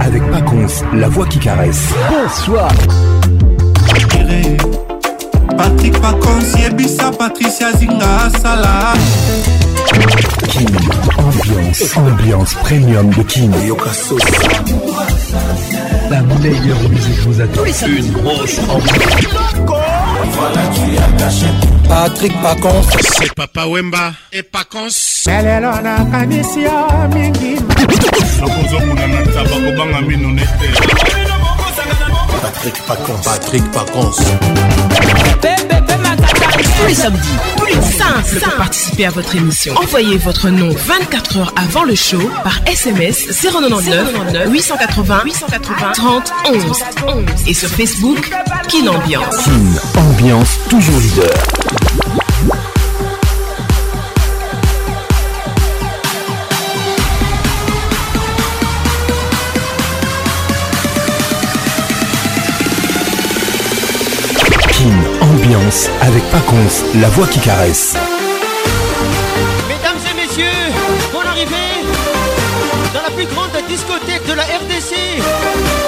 Avec Pacons, la voix qui caresse. Bonsoir. Patrick Pacons, Yebisa, Patricia Zinga, Salah. Kin, ambiance, ambiance premium de Kin. La meilleure musique vous attend. Une grosse ambiance. Patrick Pacons. C'est Papa Wemba et Pacons. Nakozokuna na ntaba kobanga mino nete Patrick Pacons. Patrick Pacons. Tous les samedis, tous les simples pour participer à votre émission. Envoyez votre nom 24 heures avant le show par SMS 099 880 880 30 11 11 et sur Facebook Kin Ambiance. Kin, ambiance toujours leader. Avec Pacons, la voix qui caresse. Mesdames et messieurs, bonne arrivée dans la plus grande discothèque de la RDC.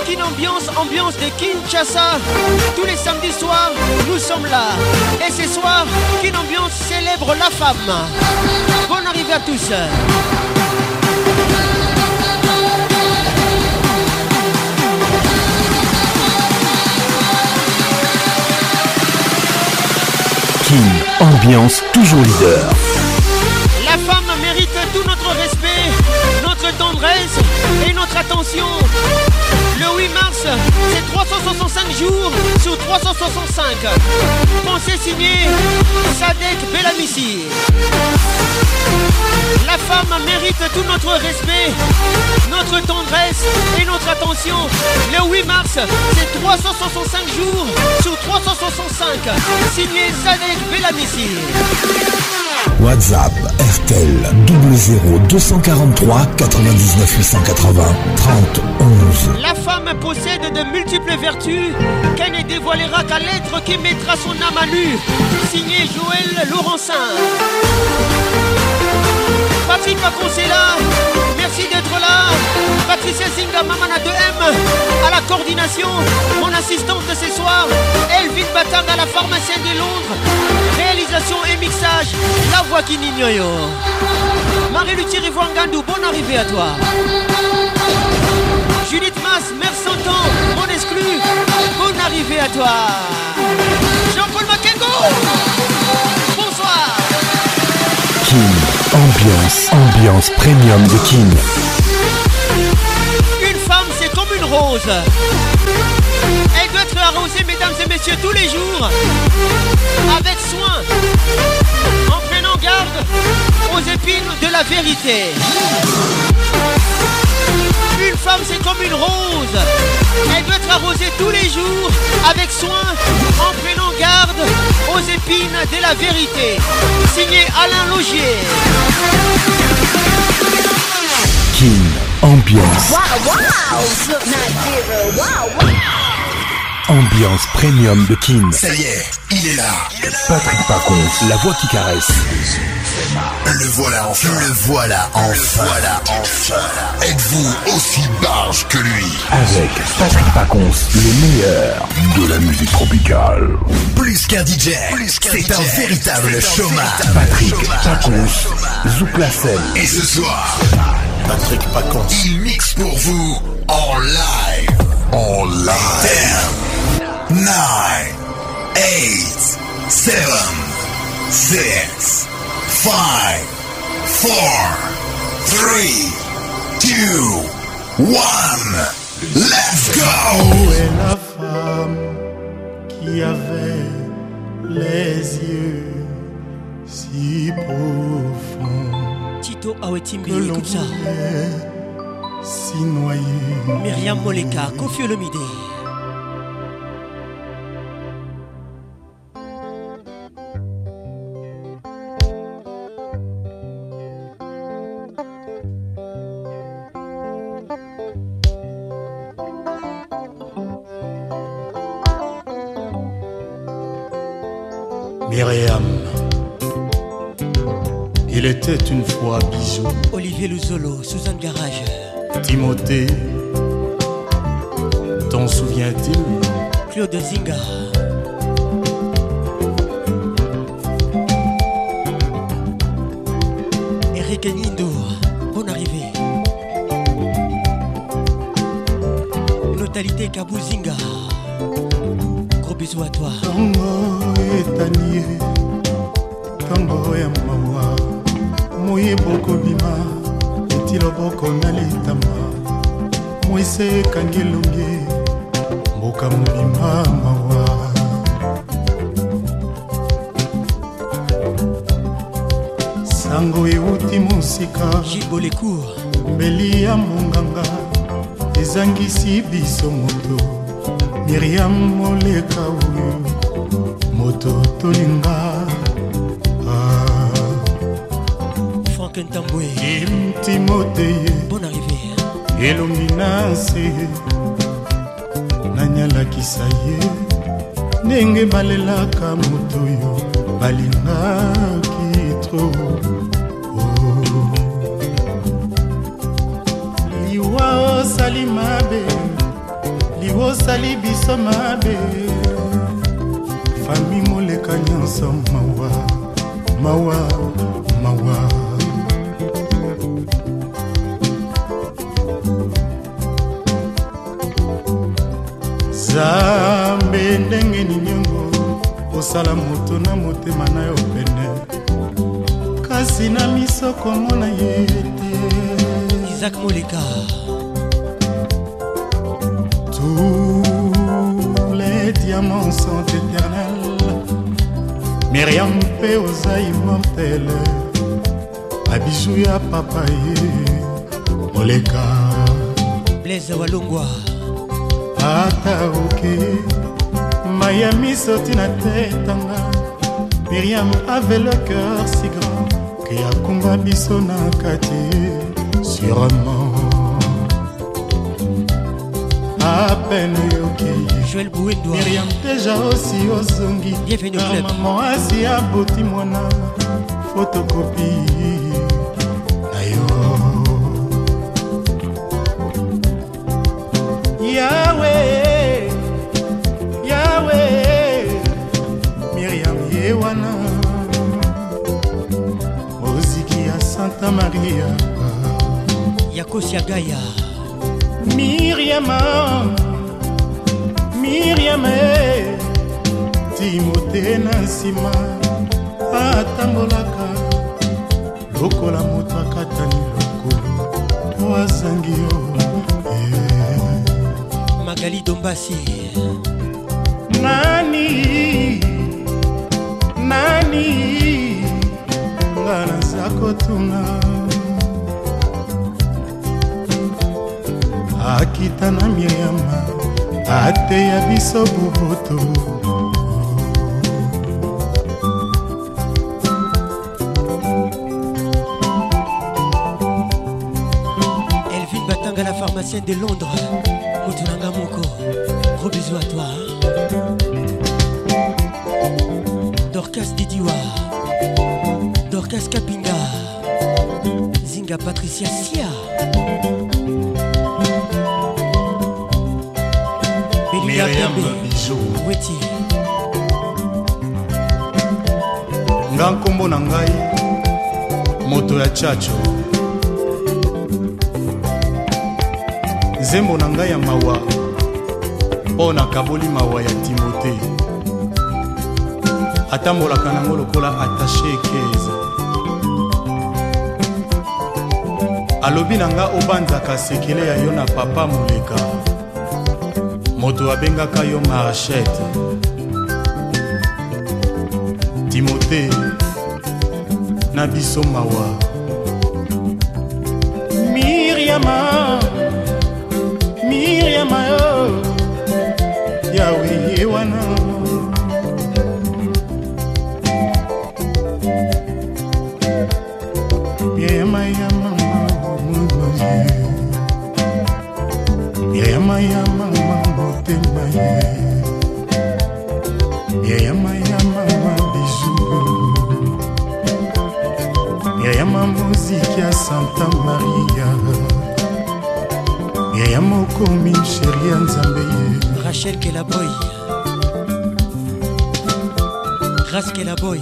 Kin Ambiance, ambiance de Kinshasa. Tous les samedis soirs, nous sommes là. Et ce soir, Kin Ambiance célèbre la femme. Bonne arrivée à tous. Ambiance toujours leader. La femme mérite tout notre respect, notre tendresse et notre attention. Le 8 mars, c'est 365 jours sur 365. Pensée signée Sadek Belamissi. La femme mérite tout notre respect, notre tendresse et notre attention. Le 8 mars, c'est 365 jours sur 365. Signé Sadek Belamissi. WhatsApp RTL 00 243 99 880 30 11. La femme possède de multiples vertus qu'elle ne dévoilera qu'à l'être qui mettra son âme à nu. Signé Joël Laurencin. Patrick Pacons est là. Merci d'être là. Patricia Zinga, Mamana 2M à la coordination. Mon assistante ce soir, Elvin Batang à la pharmacienne de Londres. Réalisation et mixage, la voix qui n'ignoyo. Marie-Luthier Ngandou, bonne arrivée à toi. Judith Mass, mère Santan, mon exclu, bonne arrivée à toi. Jean-Paul Makengo, bonsoir. Ambiance, ambiance premium de Kin. Une femme, c'est comme une rose. Elle doit être arrosée, mesdames et messieurs, tous les jours, avec soin, en prenant garde aux épines de la vérité. Une femme, c'est comme une rose. Elle doit être arrosée tous les jours, avec soin, en prenant garde aux épines de la vérité. Signé Alain Logier. Kin, ambiance, ambiance premium de Kin. Ça y est, il est là. Patrick Pacons, la voix qui caresse. Le voilà enfin. Le voilà enfin. voilà enfin. Êtes-vous aussi barge que lui? Avec Patrick Pacons, le meilleur de la musique tropicale. Plus qu'un DJ, c'est un véritable showman. Patrick Pacons, Zouk la scène. Et ce soir, Patrick Pacons, il mixe pour vous en live. En live. 10, 9, 8, 7, 6, 5, 4, 3, 2, 1. Let's go! Où est la femme qui avait les yeux si profonds Tito Awetimbi, écoute ça. s'y noyer? Myriam Moleka, Kofi Olomide. Myriam, il était une fois bisou. Olivier Luzolo, Suzanne Garage. Timothée, T'en souviens-t-il Claude Zinga. Eric Nindo, bonne arrivée. Notalité Kabouzinga. Gros bisous à toi. Tango etanie, tango mawa, moyebo kobima, eti loboko na litama, mwese ekangi elongi, mboka mobima mawa. sango euti mosika jibolecour mbeli ya monganga ezangisi biso moto. Miriam moleka oyo moto tolinga frank ntambwe. Timoteye bon arrivé elongi na se nanyalakisa ye. Ndenge balelaka moto oyo balingaki tro. Liwa osali mabe. Liwa osali biso mabe. Fami moleka nyonso mawa mawa mawa nzambe ndenge niniongo osala moto na motema na yo pene. Kasi na miso komona ye te. Isaac moleka. Tous les diamants sont éternels. Miriam mpe oza immortel babiju ya papa ye moleka. Blaise walongwa ata oke. Mai ya miso tina te tanga miriam avait le cœur si grand ke akumba biso na kati. Sûrement. Apene yokimiriam deja osi ozongi maman asi aboti mwana fotokopi santa maria. Yakosi agaya. Miriama miriame timote na nsima atambolaka lokola moto akatani lokolo to azangi yo magali dombasi. Nani? Nani? Nga naza kotuna akita na miriama ateya biso boboto elvin batanga la pharmacienne de londres. Motunanga moko gros bisous à toi zinga patricia sia belinga miriam pembe bijo weti nga nkombo na ngai moto ya chacho. Nzembo na ngai ya mawa mpo nakaboli mawa ya timote. Atambolaka nango lokola atashe ekeze alobi na nga obanzaka sekele ya yo na papa moleka. Moto abengaka yo marchete timote na biso mawa muziki ya santa maria. Yaya mokomi sheri ya nzambe ye. Rachel kelaboy. Ras kelaboy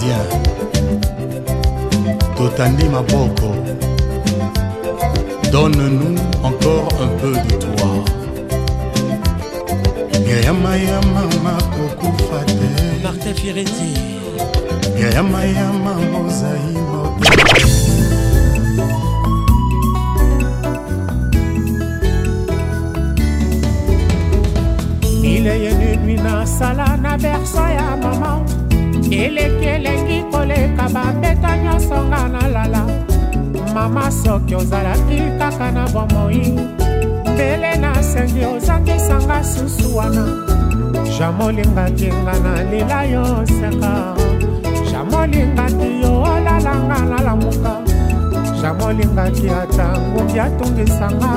gardien, Totandi Maboko, donne-nous encore un peu de toi. Yama Yama Makoko Fate. Martin Firenze yama yama mozai mileye nedwi nasala na berso ya mama eleki elengi koleka bambeta nyonso nga nalala mama soki ozalaki kaka na bomoi. Mbele nasengi ozangisanga susu wana. Jamolingaki nga nalela yo seka. Jamolingaki yo olalanga nalamuka jamolingaki ata ngumbi atungisanga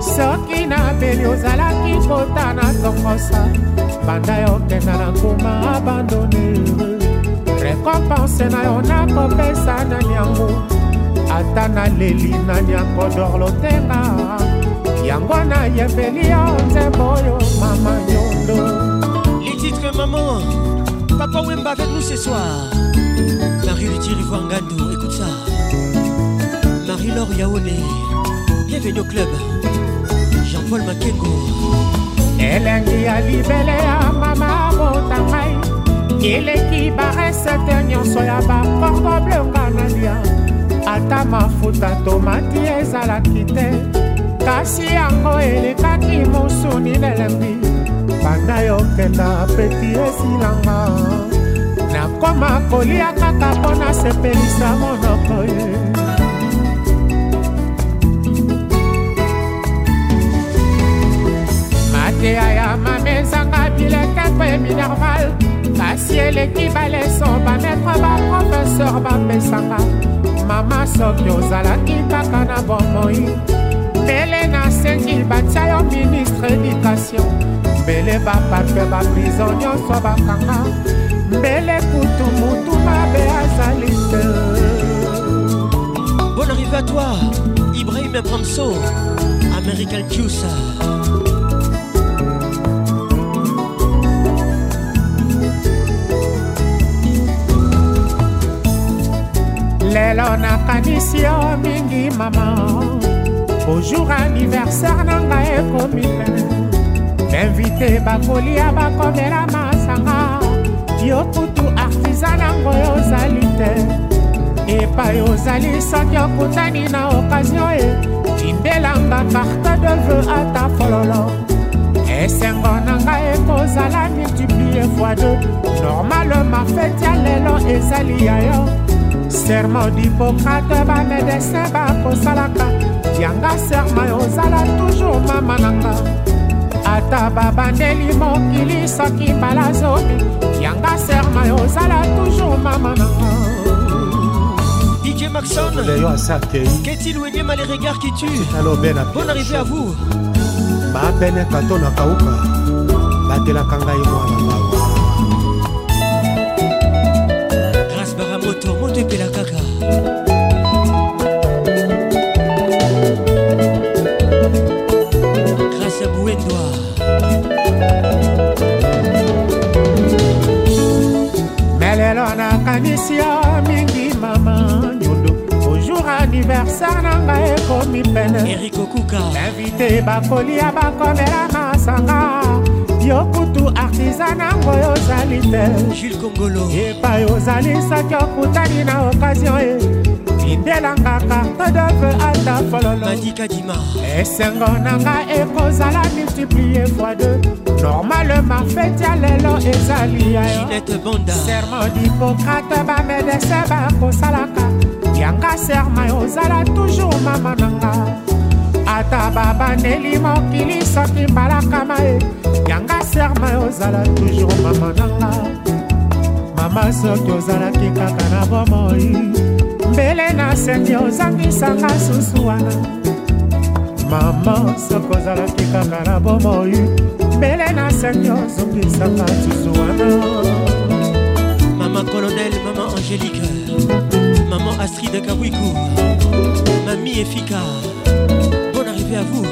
soki nabeli ozalaki kota na tokosa banda yokenda na nkuma abandone rekompanse na yo nakopesa nani yango ata naleli nani akodorlo tenga yango nayembeli yo nzembo oyo mama nyondo. Les titres maman Papa Wemba avec nous ce soir. Marie Luthier Ivoire Ngando Écoute ça. Marie-Laure Bienvenue au club. Jean-Paul Makengo. Elengi ya libele ya mama eleki baresete nyonso ya baportable nga nalia ata mafuta tomati ezalaki te kasi yango elekaki mosuni nelembi banda yokenda peti esilanga nakoma kolia kaka mpo nasepelisa monoko ye eleki baleso bametre baprofeser bapesanga mama soki ozalaki kaka na bomoi mbele nasengi batia yo ministre édikation mbele baparfe baprizo nyonso bakanga mbele kutu mutu mabe azali te Bonne arrivée à toi Ibrahim Abramso American Juice nakanisi yo mingi mama. Ojour aniversaire na ngai ekomi pene bainvite bakolia bakomela masanga. Yo kutu artisan nango ozali te. Epai ozali soki okutani na okazio e. Timbelanga carte de veu ata fololo. Esengo na ngai ekozala multiplie fois deux. Normalement feti ya lelo ezali ya yo serment d'hippocrate bamedesin bakosalaka yanga serma ozala toujours mama nanga ata babandeli mokili soki mbala zomi yanga serma ozala toujours mama nanga DJ Maxon Qu'est-il ou Enyema les regards qui tuent Bonne arrivée à vous. Bapene kato na kauka batelaka ngai mwana mawa ekomi pene? Erikokuka invite bakolia bakomela masanga yo kutu artisan yango ozali te. Jules kongolo. Epai ozali soki okutani na okazio e. Lindelanga carte de veu ata fololo. Madikadima esengo na nga ekozala multiplie fois deux. Normalement feti ya lelo ezali ya yo. Ginete bonda serment d'hippocrate bamedese bakosalaka yanga serma ozala toujours mama na nga ata babandeli mokili soki mbalakama e yanga serma ozala toujours mama na nga mama soki ozalaki kaka na bomoi. Mbele na seki ozangisanga susu wana. Mama soki ozalaki kaka na bomoi. Mbele na seki ozongisanga susu wana Astrid Kawikou, mamie Efika. Bonne arrivée à vous.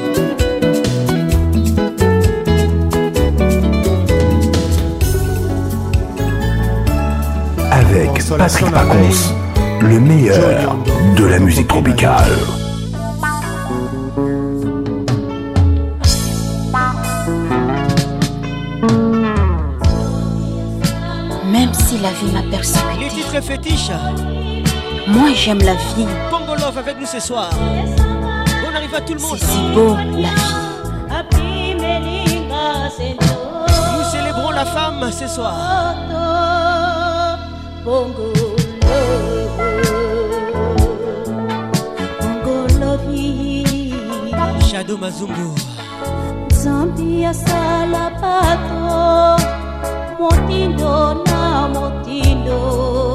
Avec Patrick Pacons, le meilleur de la musique tropicale. Même si la vie m'a Les persécuté, titres fétiches. Moi j'aime la vie. Congo Love avec nous ce soir. Bonne arrivée à tout le monde. C'est si beau la vie. Nous célébrons la femme ce soir. Shadow Mazumbu. nzambi asala bato motindo na motindo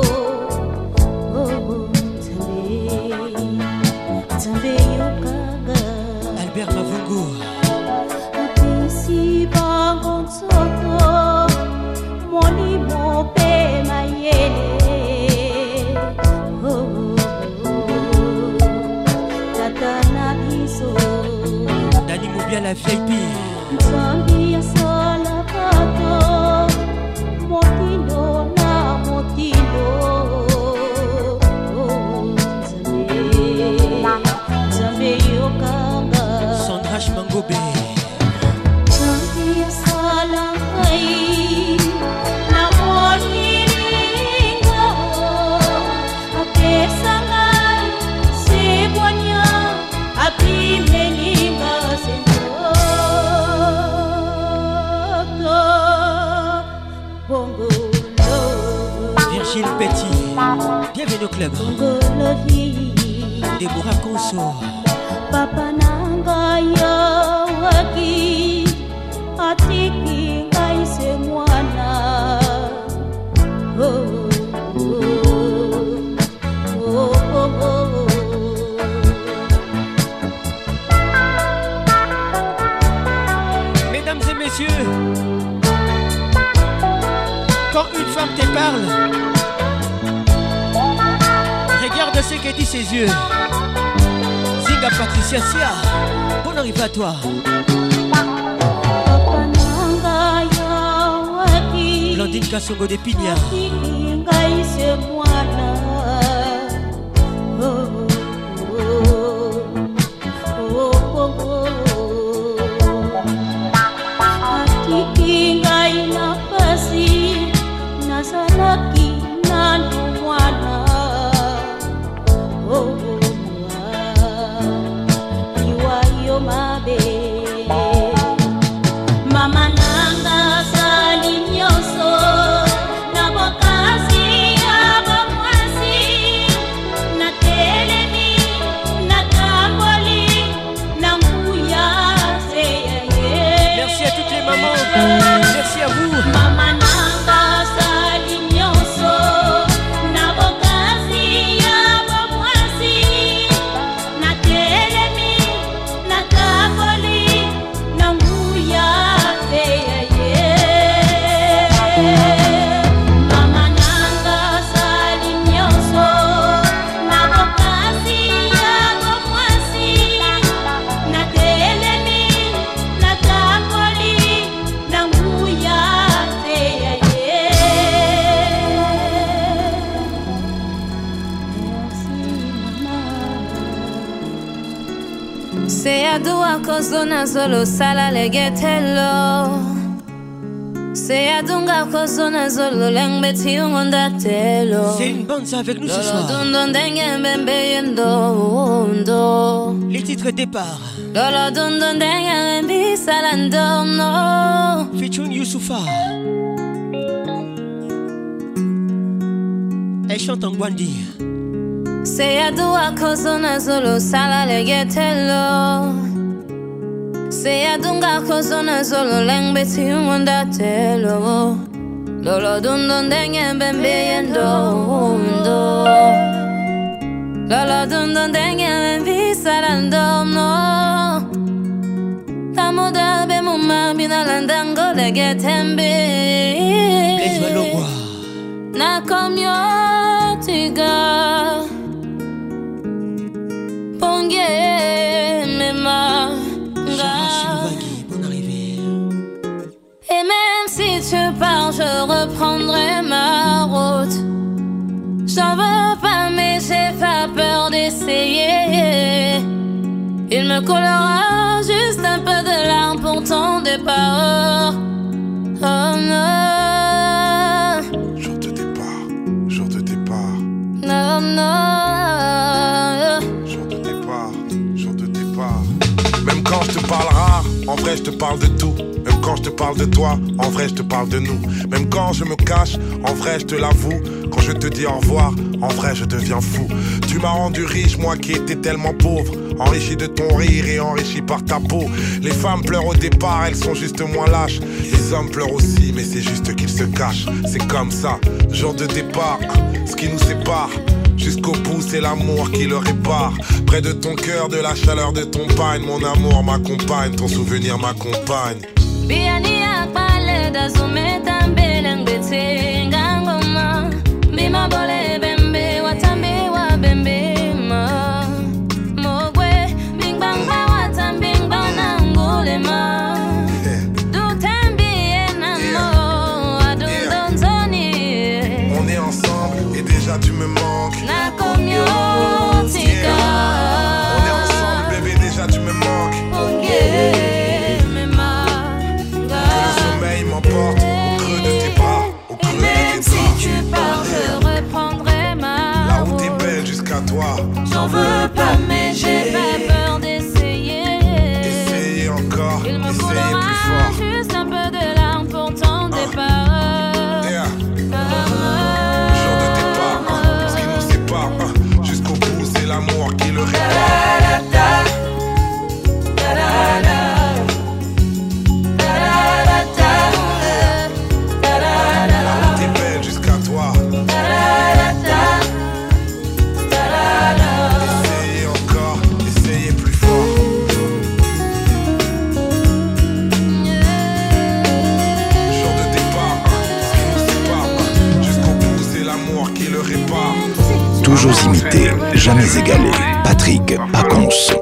La VIP. Club. Deborah Conso. papa na ngai yawaki atiki ngai se mwana oh. Mesdames et messieurs, quand une femme te parle, dit ses yeux. Zinga Patricia Sia, bonne arrivée à toi. Blandine Kassongo de Pigna. Une bande ça avec nous ce soir. Lolo denge bembe yendo ndo. Les titres départ. Lolo dundo denge mbi salando no Featuring Youssoufa. Elle chante en Gwandi legetelo Se adungako zona zolo leng beti umondate lo Lolo dundon dengen ben biendo undo Lolo dundon dengen ben bisarando no Tamuda be mumma binalandango lege tembe. Nakomyo tiga. Juste un peu de larmes pour ton départ oh non Jour de départ, jour de départ, Non, non. jour de départ, jour de départ. Même quand je te parle rare, en vrai je te parle de tout. Même quand je te parle de toi, en vrai je te parle de nous. Même quand je me cache, en vrai je te l'avoue. Je te dis au revoir, en vrai je deviens fou. Tu m'as rendu riche, moi qui étais tellement pauvre. Enrichi de ton rire et enrichi par ta peau. Les femmes pleurent au départ, elles sont juste moins lâches. Les hommes pleurent aussi, mais c'est juste qu'ils se cachent. C'est comme ça, jour de départ, ce qui nous sépare. Jusqu'au bout, c'est l'amour qui le répare. Près de ton cœur, de la chaleur de ton pagne. Mon amour m'accompagne, ton souvenir m'accompagne. dándole égalé. Patrick Pacons.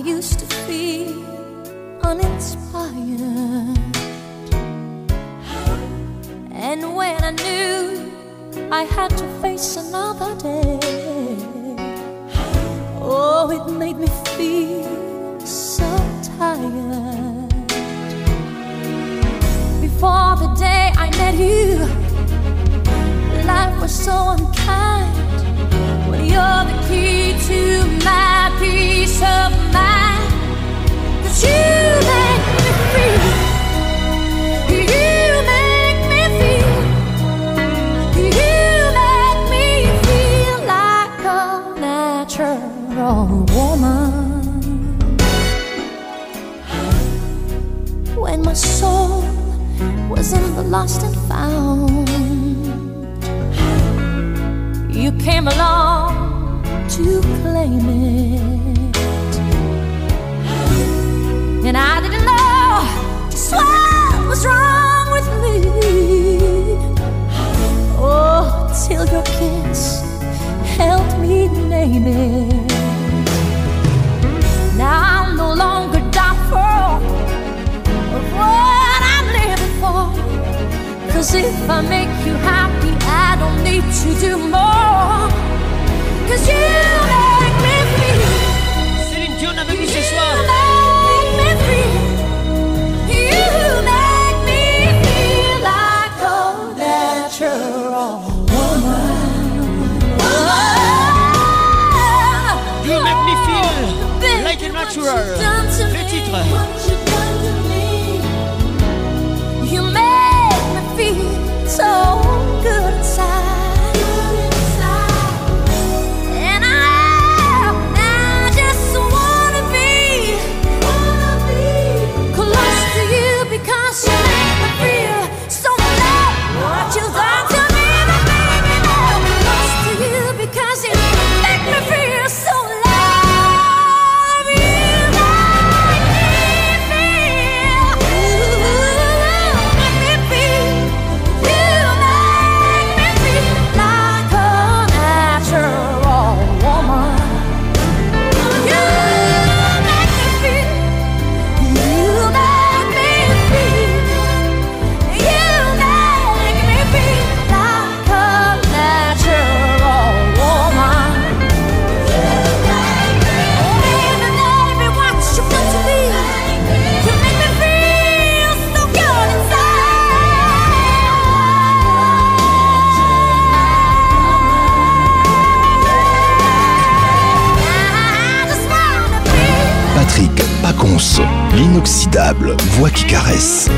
I used to feel uninspired. And when I knew I had to face another day, oh, it made me feel so tired. Before the day I met you, life was so unkind. When you're the key to came along to claim it. And I didn't know just what was wrong with me. Oh, till your kiss helped me name it. Now I'm no longer doubtful of what I'm living for. Cause if I make you happy, I don't need to do more. Céline Dion avec nous ce soir. Voix qui caresse.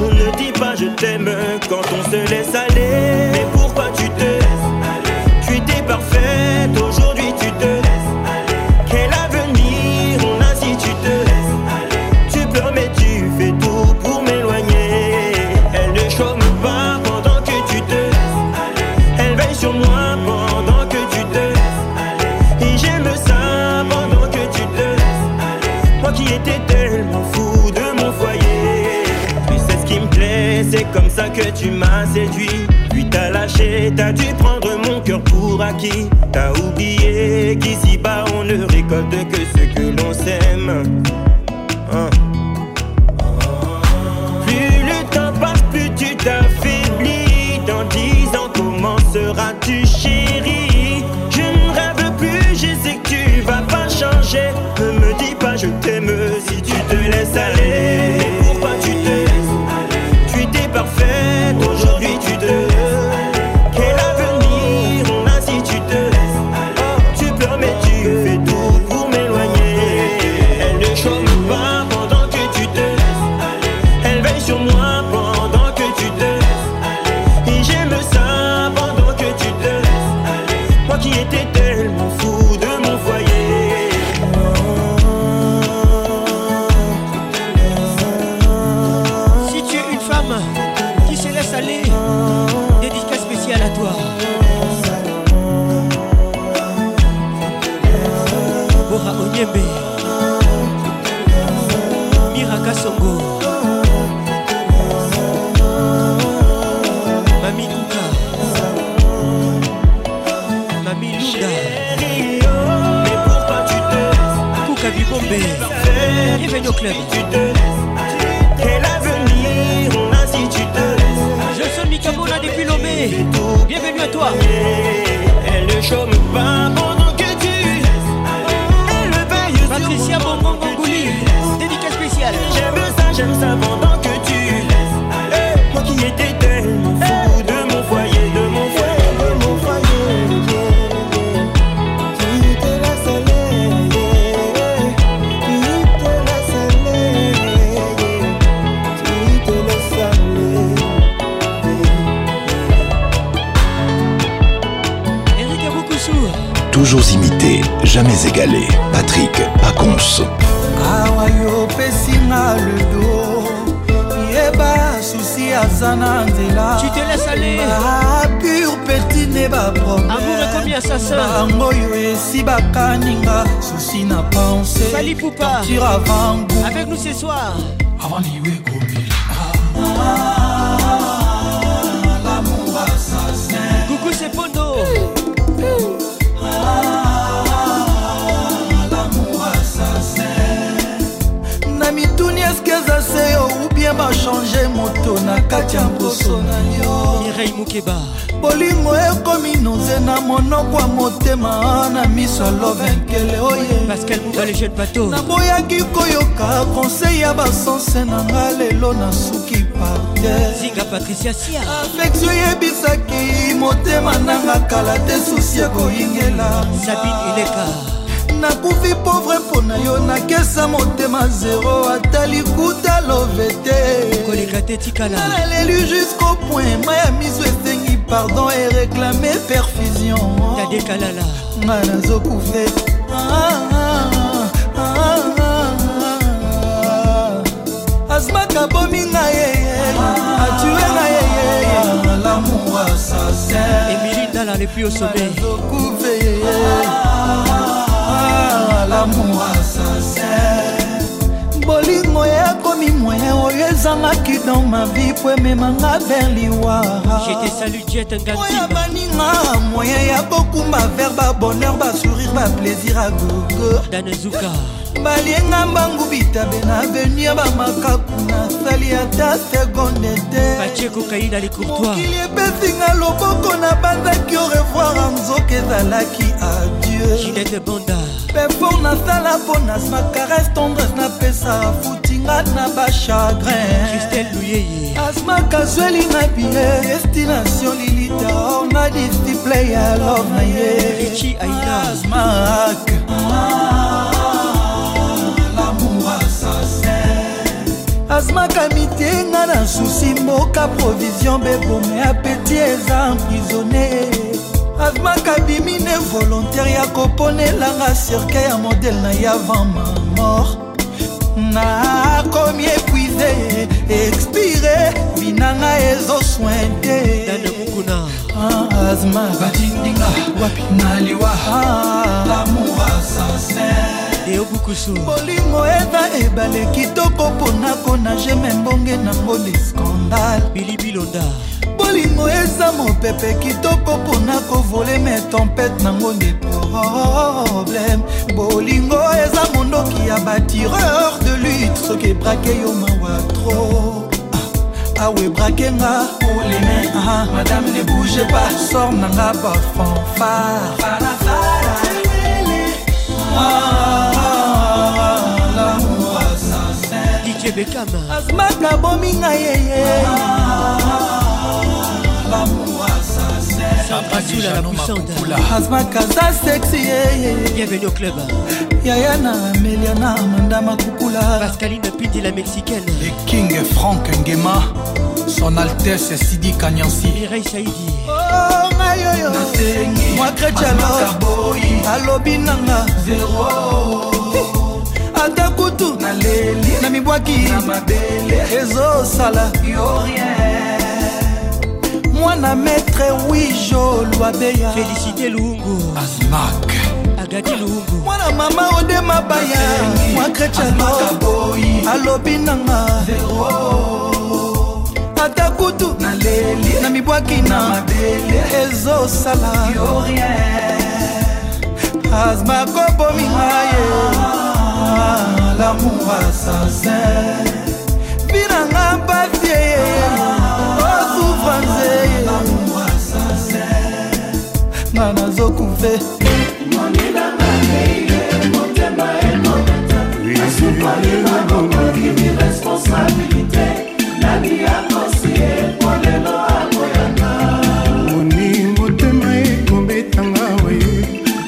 On ne dit pas je t'aime quand on se séduit, puis t'as lâché, t'as dû prendre mon cœur pour acquis. T'as oublié qu'ici-bas on ne récolte que ce que l'on sème. bangoyo esi bakaninga susi na pensetortir avant avec nous ce soir. Avant liwe kobela coucou c'est pondo. Na mituni eske eza seyo ubie bachange moto na kati ya mposo na yo? Mireille Moukeba. bolingo ekomi noze na monoko ya motema na miso ya lovenkele oye Pascal Mouba le jeune bateau. naboyaki koyoka konsei ya basanse na nga lelo nasuki parte Zinga Patricia Sia. afektio eyebisaki motema nanga kala te susi ekoyingela Sabine Ileka. Nakufi pauvre mpo na yo nakesa motema zero ata likuta love te koleka te tikala naleli jusqu'au point ma ya miso esengi pardon e réclame perfusion. Tade kalala nga nazokufe. Asmaka bomi nga yeye atue nga yeye lamour assassin emili ndala lepi au yeye lamour assassin bolingo ekomi moyen oyo ezangaki dans ma vie po ememanga vers liwara jete salu jet oya ngantime baninga moyen ya kokumba vers babonheur basourire baplaisir a gogo. Balienga mbangu bitabe na avenu ya bamakaku nasali ata segonde te. Bacheko kaina les courtois mokili epesinga loboko na banzaki au revoir nzoka ezalaki adieu ginete bonda pefor nasala mpo na macaresse tendresse napesa futinga na bachagrin christelle luyeye asma kazweli na bie destination lilita or na disciple ya love na ye. Richi aina asmak asmaka mitenga na susi mboka provision bebome apeti eza emprisonne pavemaka ebimi ne volontaire ya koponelanga cirke ya modele na yavama mor nakomi epuize expire binanga ezoswinte azma batindinga wapi naliwa? Lamour assassin eyokukusu bolingo eza ebale kitoko mpona konage membonge nango de skandale bilibilonda bolingo eza mopepe kitoko mpona kovole me tempete nango nde problème. Bolingo eza mondoki ya batireur de lutte soki ebrake yo mawa tro awe brake nga oleme ah, madame ne bouge pas sor nanga bafanfare l'amour assassin dj bekama. Asmaka bomi nga yeye Azula la puissante. Asma Kaza sexy Bienvenue au club. Yayana Meliana Mandama Kukula Pascaline Pidi la mexicaine. Le King Frank Nguema Son Altesse Sidi Kanyansi. Mireille Saidi. Oh mayoyo Moi Kretialo alobi nanga. Ata kutu. Naleli na mibwaki. Ezosala yo rien mwana maître wijo lwabeya félicité luungu asmak agadi luungu mwana mama ode mabaya. Mwa kretialo alobi nanga. Ata kutu. Na mibwaki na. Ezosala. Azma kobomi ngaye lamour assassin binanga bafie osufra nzeye nga nazokuve moni motema ekobetanga we.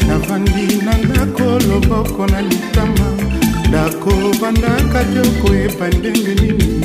Navandi na ndako loboko na litama ndako bandaka te okoyeba ndenge nini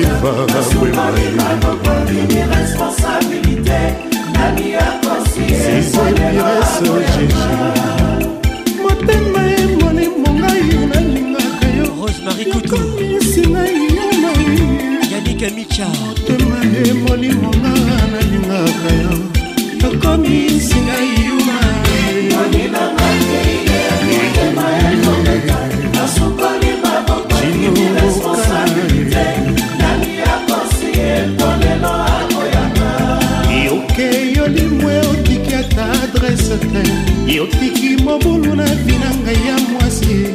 silva motema emoni mongai nalingaka yo motema emoni monga nalingaka yo okomisi ngai yuma adrese te yotiki mobulu na vi na ngai ya mwasi.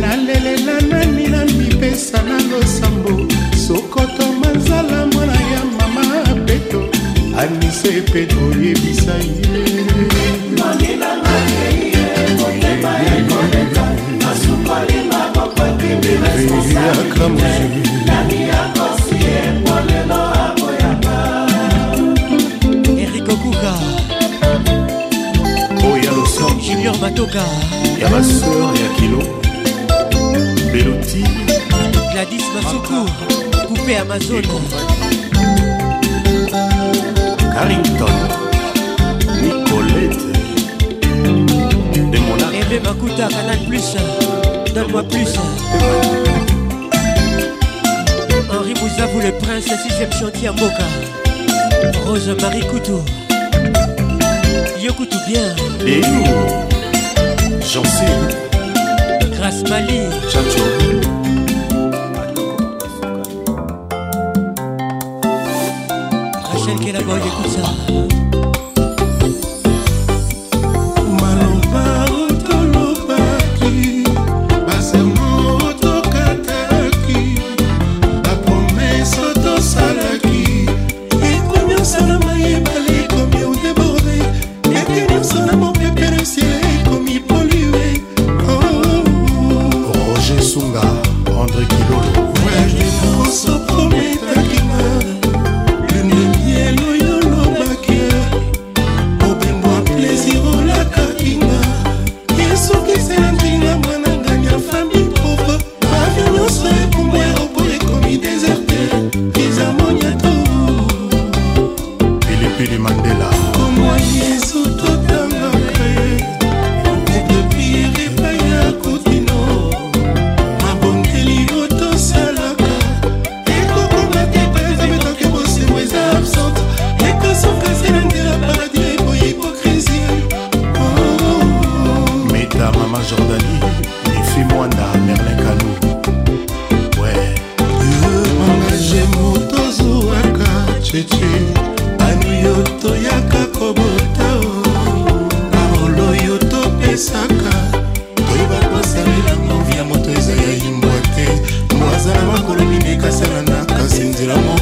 Nalelela nani na mipesa na losambo. Sokoto manzala mwana ya mama peto. Anise peto oyebisa ye. Eric Matoka. Ya baseur ya kilo. Beloti Gladys Masuku Coupé Amazon. Carrington. Nicolette. De monac Aimé Makuta Canal Plus. Donne-moi plus. Henri Mouzavou le prince 6ème chantier à Moka Rose Marie Coutou Yokutu bien Léo Jancy Grâce Mali. Chacho Rachel Kelaboy écoute ça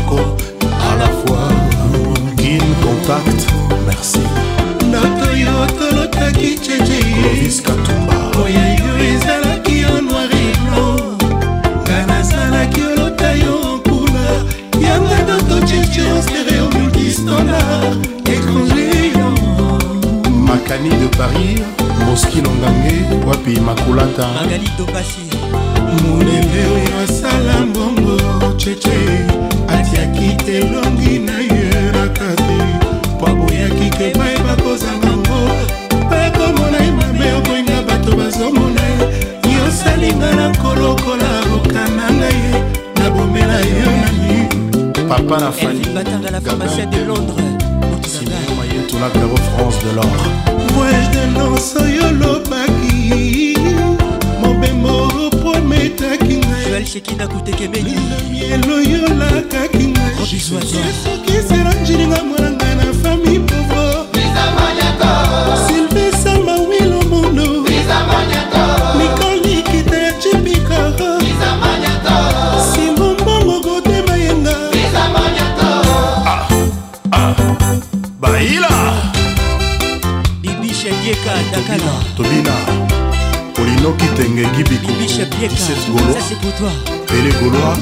moko à la fois. Kin contact merci. Natoyo tolotaki cecelovis katumba. Oyeyo ezalaki yo noiri blo nga nazalaki olota yo nkula yanga noto cece stereo multistolar étranger yo makani de paris moskino ngange wapi makulata? Monene oyo asala mbongo. cheche atiaki te elongi nayeraka te mpo boyaki ke mai bakozanga ngo bakomona ye mabe okoinga bato bazomona. Ye yosalinga na kolokola okana na ye na bomela yo nani papa na fanibatangalafarmaciadelondresimon caro france de lor. Voyage de nonso yo lobaki. Mobembo opometaki ngai. joel shekida kutekemeni eloyo nakaki ngai soki sela njininga mwananga na fami nokitenge gibikogolo pele goloa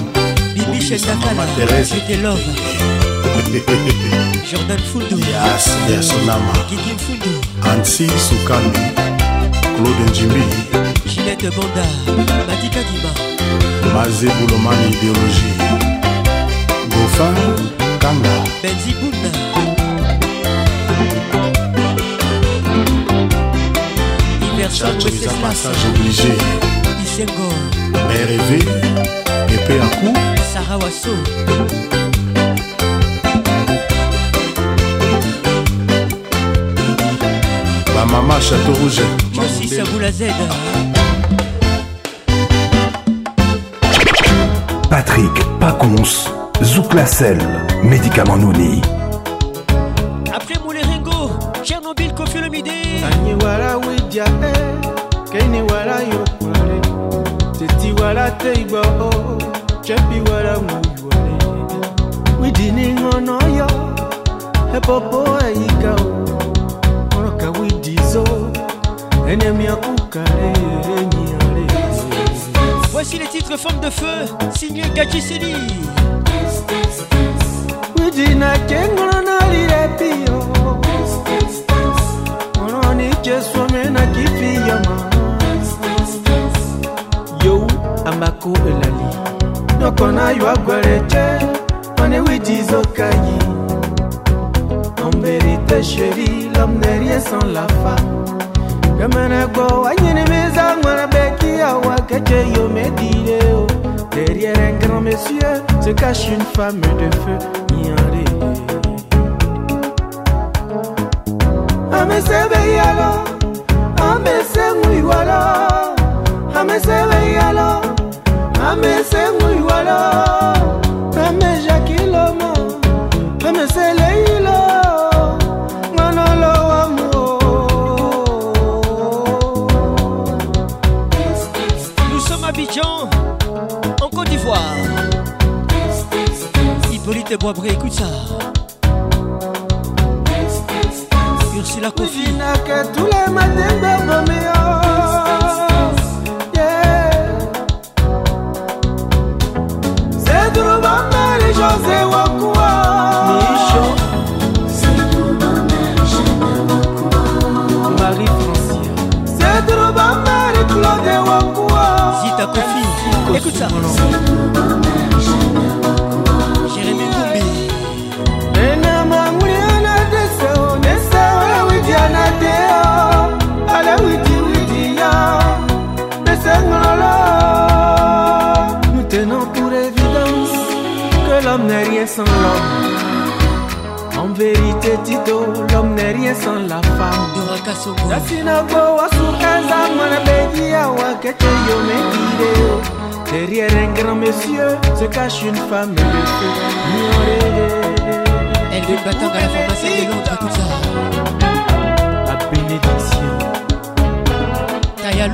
Jordan Fuldo. Yes, yes, Ansi Sukandi Claude Njimbi Gillette Banda Matika Dima Mazé Boulomani Idéologie Goffin Kanga. Benzi Bunda. Chachoisa Wenceslas passage obligé. Isengo mereve epe ya coup Sarah Wasso. bamama château rouge Josi Saboula Z. Patrick Pacons, Zouklacel, médicament Nouni. Après Moulerengo Chernobyl Kofi Olomide. Ani e Keni wala yokwale Teti wala teiba o. Chepi wala Widini ngono yo. O. Widizo Enyale Voici les titres Forme de feu signé Gadji Seli Mononi keswame na kifiyama ambako elali. Nyoko na yo agwareche Mane widizo kayi En vérité chérie L'homme n'est rien sans la femme Kamene go wanyini miza Mwana beki ya wakeche yo medire oh. Derrière un grand monsieur se cache une femme de feu Nyare Amesebe yalo Amese Nous sommes à Abidjan En Côte d'Ivoire. Hippolyte Boisbré écoute ça. Ursula Kofi La femme. Nasinago wasukaza mwana begi ya wakeche yo medideo Derrière un grand monsieur se cache une femme de feu. Elle veut battre à la pharmacie de Londres Écoute ça. La bénédiction. Taya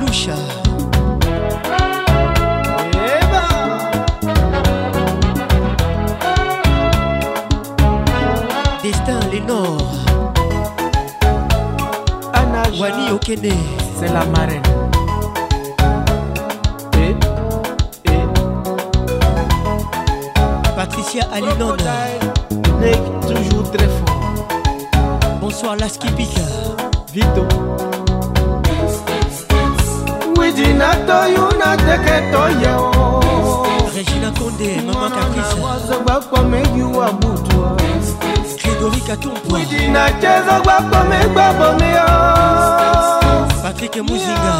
Wani C'est la marraine. Patricia Alinona Nick toujours très fort. Bonsoir Laskipika Vito. Widina toyuna teke toyo. Regina Condé Maman Caprice. Butwa grégory katumpoidinacheza gwakomegwaboneo patrik muzinga.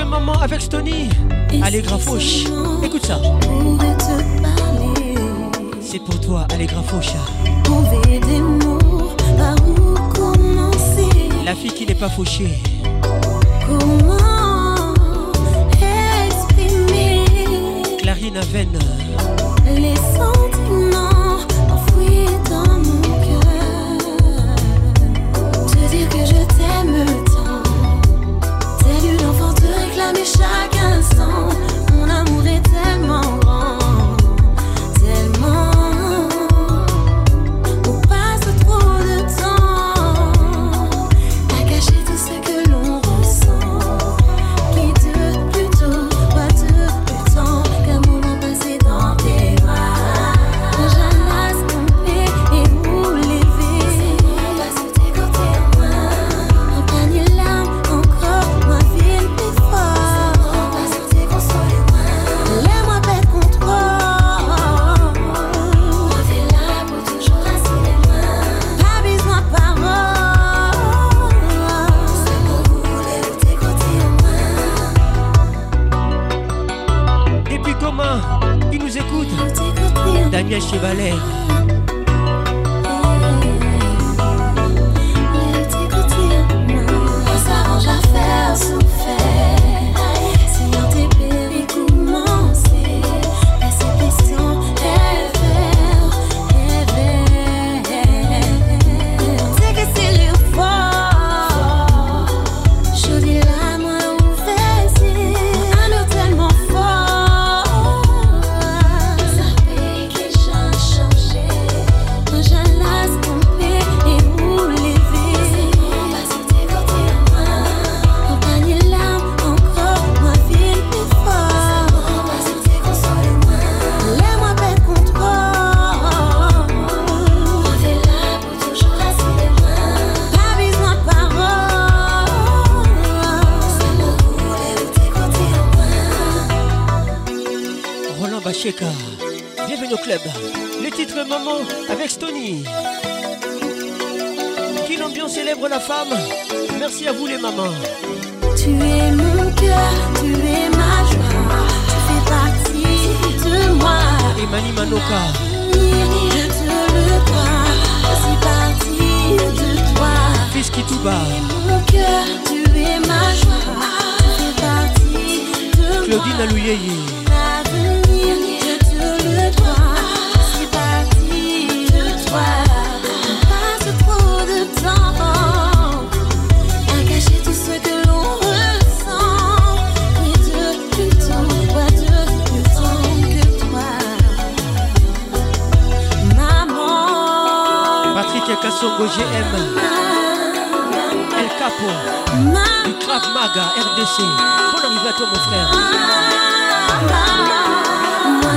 Secret maman avec Stony. Allez, Grafouche. Écoute ça. C'est pour toi, allez, Grafouche. La fille qui n'est pas fauchée. Comment exprimer? Clarine Aven. Les sentiments enfouis dans mon cœur. Te dire que je t'aime tant. Tel une enfant réclamer chaque instant. Mon amour est tellement shibaleh Keka. Bienvenue au club. Le titre Maman avec Stony. Qui l'ambiance célèbre la femme. Merci à vous les mamans. Tu es mon cœur, tu es ma joie. Tu fais partie de moi. Imani Manoka. Je te le dois. Je suis partie de toi. Fils qui tout bas. Mon cœur, tu es ma joie. Tu fais partie de moi Claudine Alouyeye. Songo GM El Capo. Du Krav Maga RDC Bon arrivée à toi mon frère. Moi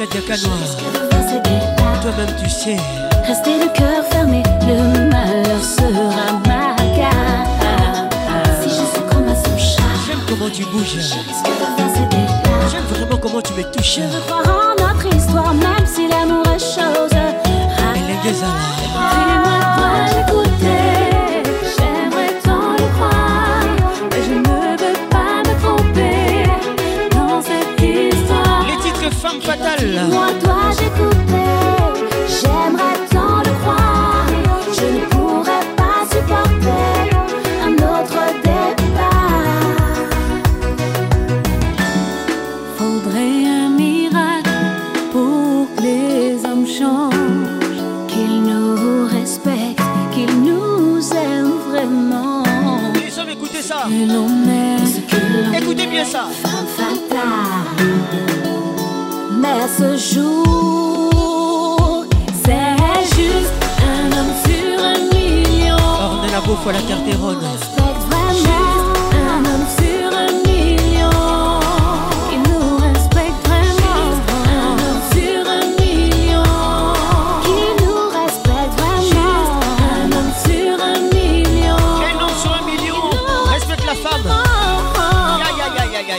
chat. Larissa Diakanoa. Toi-même, tu sais. Rester le cœur fermé, le malheur sera ma. Si je suis comme un son chat. J'aime comment tu bouges. J'aime vraiment comment tu me touches. Je veux croire en notre histoire, même si l'amour est chose. fatal. Moi, toi,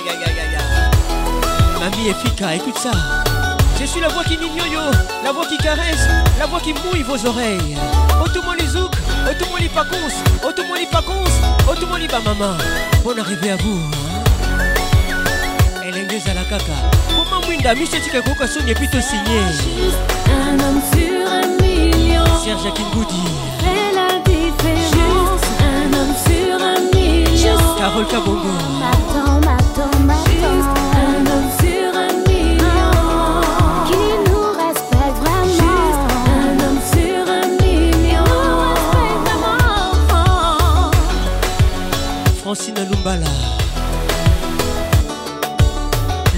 ya, ya, ya, ya. Mamie Efika, écoute ça. Je suis la voix qui yo, la voix qui caresse, la voix qui mouille vos oreilles. Otumoli zouk, otomoli pacons otomoli pacons otomoli bamama. Mpona arrive ya vous elenge ezala kaka. Koma mwinda misetika ekoyoka soni epi tosigne serge kingudi carole kabongo. Francine Lumbala.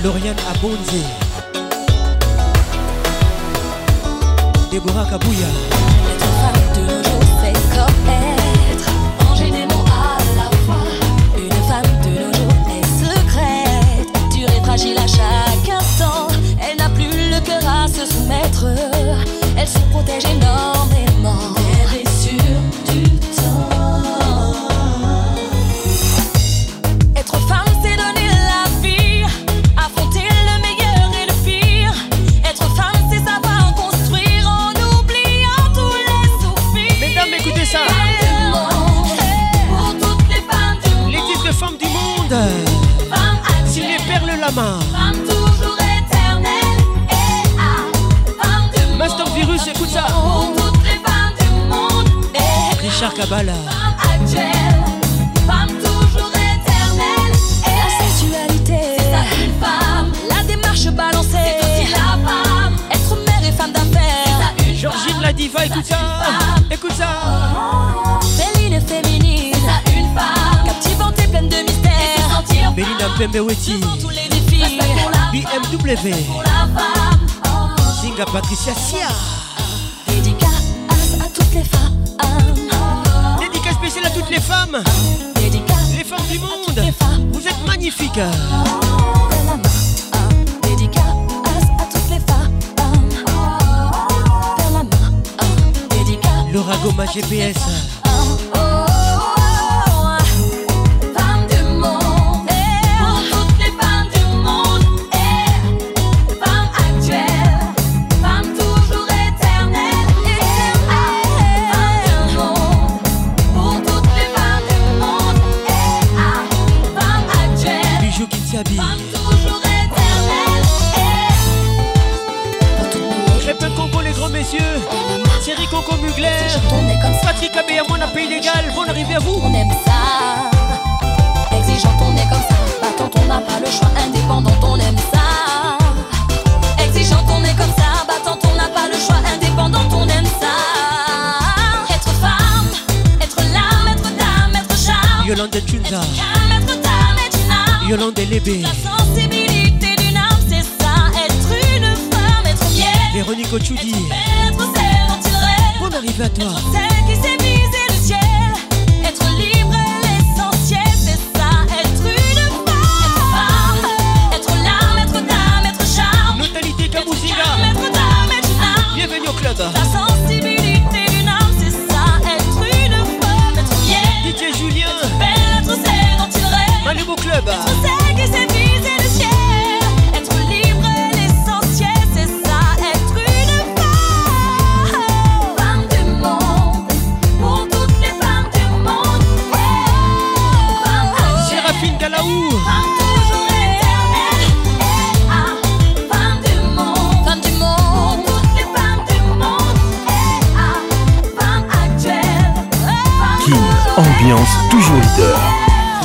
Lauriane Abonze. Déborah Kabouya. Kabbalah. femme actuelle. Femme toujours éternelle. Et la sensualité. C'est une femme. La démarche balancée. C'est aussi la femme. Être mère et femme d'affaires. C'est ça une Georgine la diva, écoute ça. Écoute ça. Féline et féminine. C'est ça une femme. Captivante et pleine de sentir Belinda Pembeweti. BMW. Singa Patricia Sia. Spéciale à toutes les femmes. Les femmes du monde. Vous êtes magnifiques. Laura GPS. On aime ça. exigeant, on est comme ça. battant, on n'a pas le choix. Indépendant, on aime ça. exigeant, on est comme ça. battant, on n'a pas le choix. Indépendant, on aime ça. Être femme, être l'âme, être dame, être charme. Yolande Tunza. Être calme, être dame, être âme. Yolande Lébé. La sensibilité d'une âme, c'est ça. Être une femme, être fière. Véronique Ochoudi. Être belle, être à toi.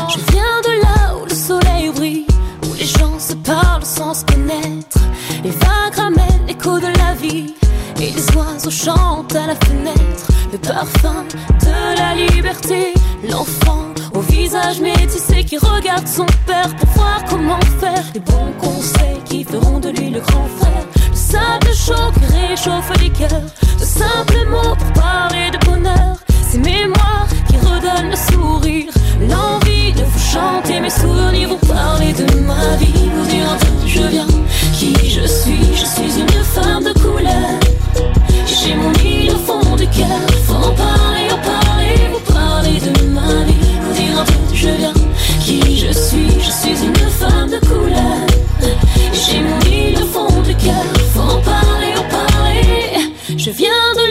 Je viens de là où le soleil brille, où les gens se parlent sans se connaître. Les vagues ramènent l'écho de la vie, et les oiseaux chantent à la fenêtre. Le parfum de la liberté, l'enfant au visage métissé qui regarde son père pour voir comment faire. Les bons conseils qui feront de lui le grand frère. Le sable chaud qui réchauffe les cœurs. De simples mots pour parler de bonheur. Ces mémoires le sourire, l'envie de vous chanter mes souvenirs, vous parler de ma vie, vous dire d'où je viens, qui je suis? Je suis une femme de couleur. J'ai mon île au fond du cœur. Faut en parler, en parler, vous parler de ma vie, vous dire d'où je viens, qui je suis? Je suis une femme de couleur. J'ai mon île au fond du cœur. Faut en parler, en parler. Je viens de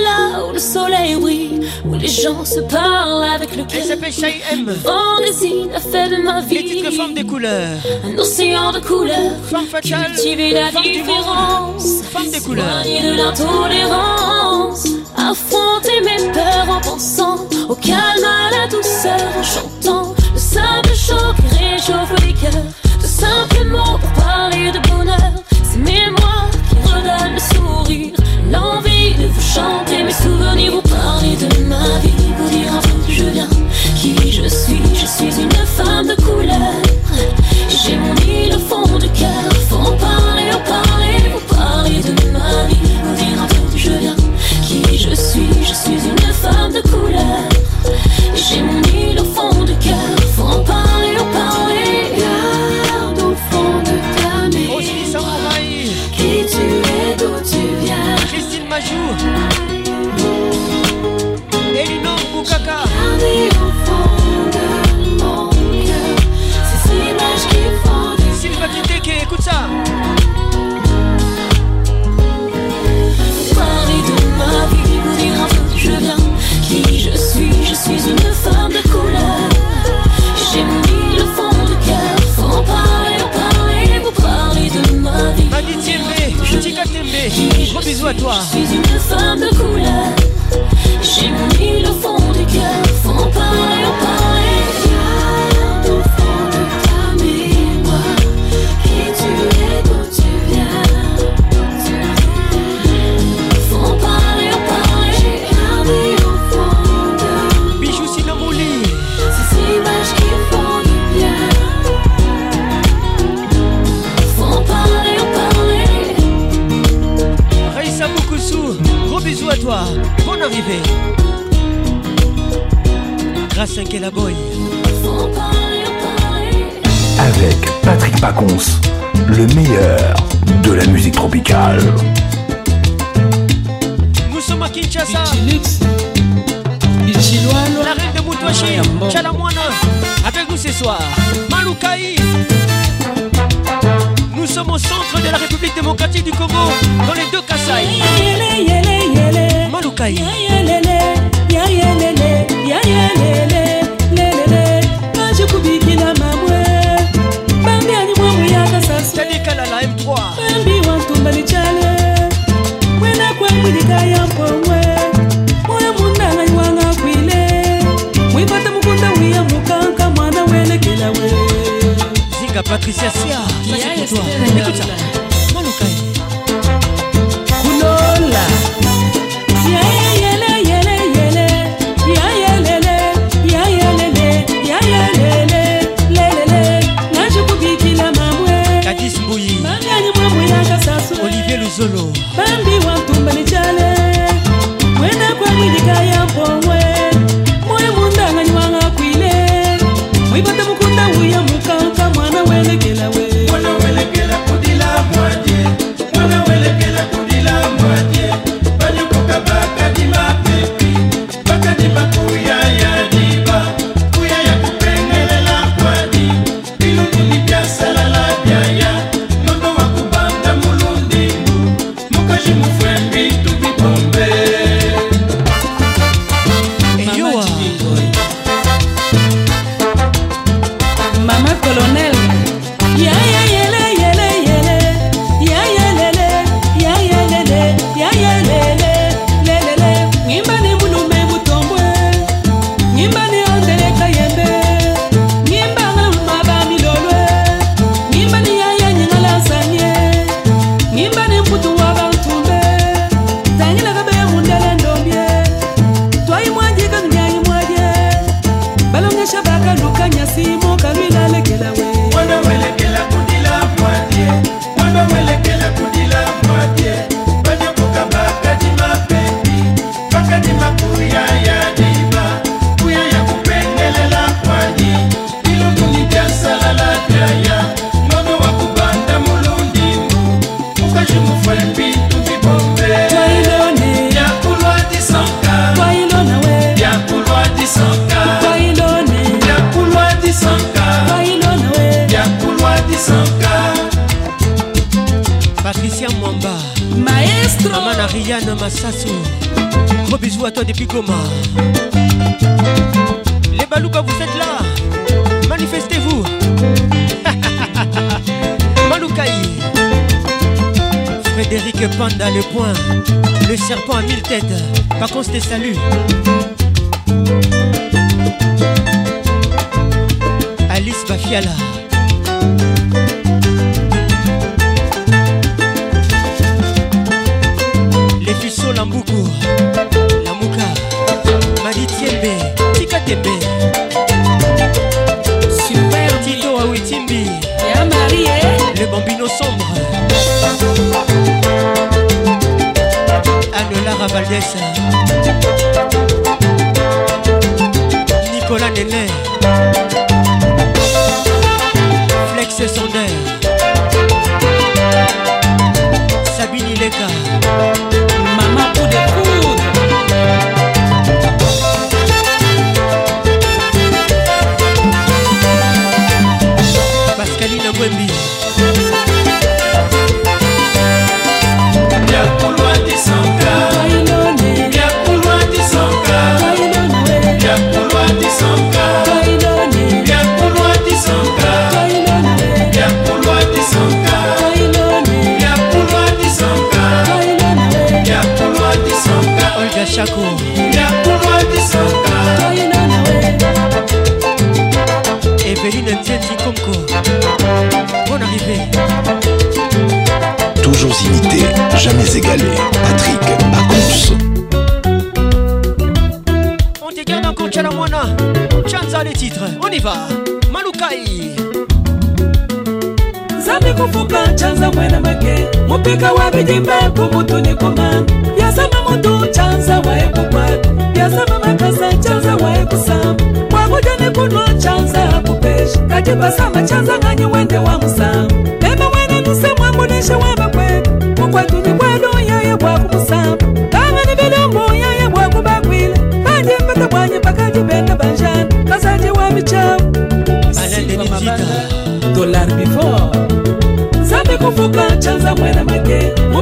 gens se parlent avec le cœur. Elle s'appelle Shai M. A fait de ma vie. Les titres femmes des couleurs. Un océan de couleurs. Femme fatale. Cultiver la du différence. Femme des couleurs. De l'intolérance. Affronter mes peurs en pensant au calme, à la douceur, en chantant le sable chaud qui réchauffe les cœurs. De simples mots pour parler de bonheur. Ces mémoires qui redonnent le sourire. L'envie de vous chanter mes souvenirs, She's Gros à toi. Je suis une femme de couleur. J'ai mis le fond du cœur. Grâce à Nkela Boy. Faut en parler, en parler. Avec Patrick Pacons, le meilleur de la musique tropicale. Nous sommes à Kinshasa. La reine de Moutouachi. Chalamwana. Avec nous ce soir. Maloukaï. Nous sommes au centre de la République démocratique du Congo. Dans les deux Kasaï. Maloukaï. najikubikila mamwe bambiani mwamuyaka sasu Kalala M3. bambi wantumba lichale mwena kwambwilika ya mpomwe moyo mundanganyi wanga kwile mwipata mukunda wiya mukanka mwana welekela we Zinga Patricia Sia. Ça c'est pour toi. Écoute ça. Ariane Massasso Gros bisous à toi depuis Goma. Les Balouka vous êtes là. Manifestez-vous. Maloukaï Frédéric Panda le point. Le serpent à mille têtes. Par contre te salue Alice Bafiala sagesse Nicolas Nene. Flex Sonder Sabine Leka jamais égalé. Patrick Pacons. On te garde encore Chalamwana Chanza les titres. On y va. Malukai zambi kufuka chanza mwena make. Mupika wa bijimba kumutuni kuma. Byasama mutu chanza wae kukwata byasama makasa chanza wae kusama kwakujani kuno chanza kupesha kati basama chanza ng'anyi wende wa musama ema wene nuse mwangunishe wabakwetu mukwetuni bwedu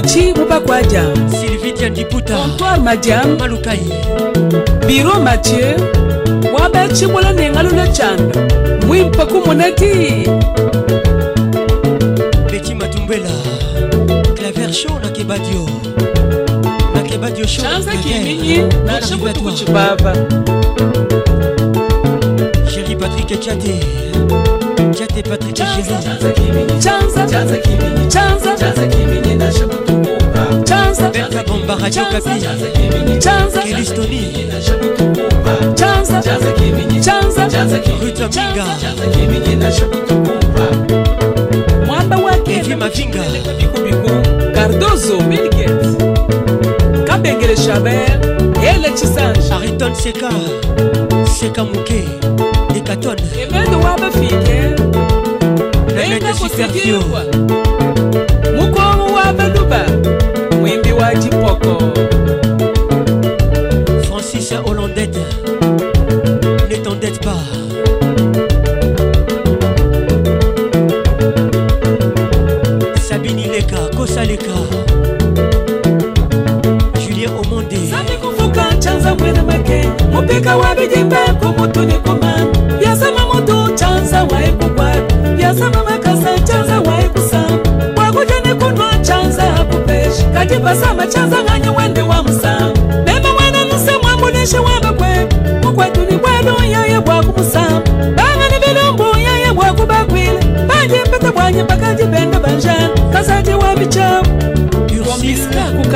kamuchi mupakwaja Sylvie Diandiputa. Comptoir madiam. Malukai biro mathieu. Wabechimula ningalule chanda. Mwimpa kumuneti Betty Matumbela. Claver Show na Kebadio. Na Kebadio Show chanza nashibutu toi kuchibaba. Chéri Patrick Tchate Tchate Patrick chanza chanza kiminyi chanza chanza nashibutu kuba chanza Bertha bomba radio kapi. kelistoni rutaminga mwamba wakevi mavinga. Cardozo milget kabengele chabert. Ele chisange ariton seka. Seka moke ekaton. Ebedo wabafike naenda kusikiwa Leka wabi jimbe kumutu ni kuma Yasama mutu chanza wae kukwa Yasama makasa chanza wae kusa Wakuja ni kunwa chanza hakupeshi Kajipa sama chanza nganyi wende wa musa Nema mwana musa mwamunishe wamba kwe. Mkwetu ni wadu yaye wakumusa Banga ni vilumbu yaye wakubakwile Banji mpete wanyi bakajibenda banjani Kasaji wabichamu You're a mister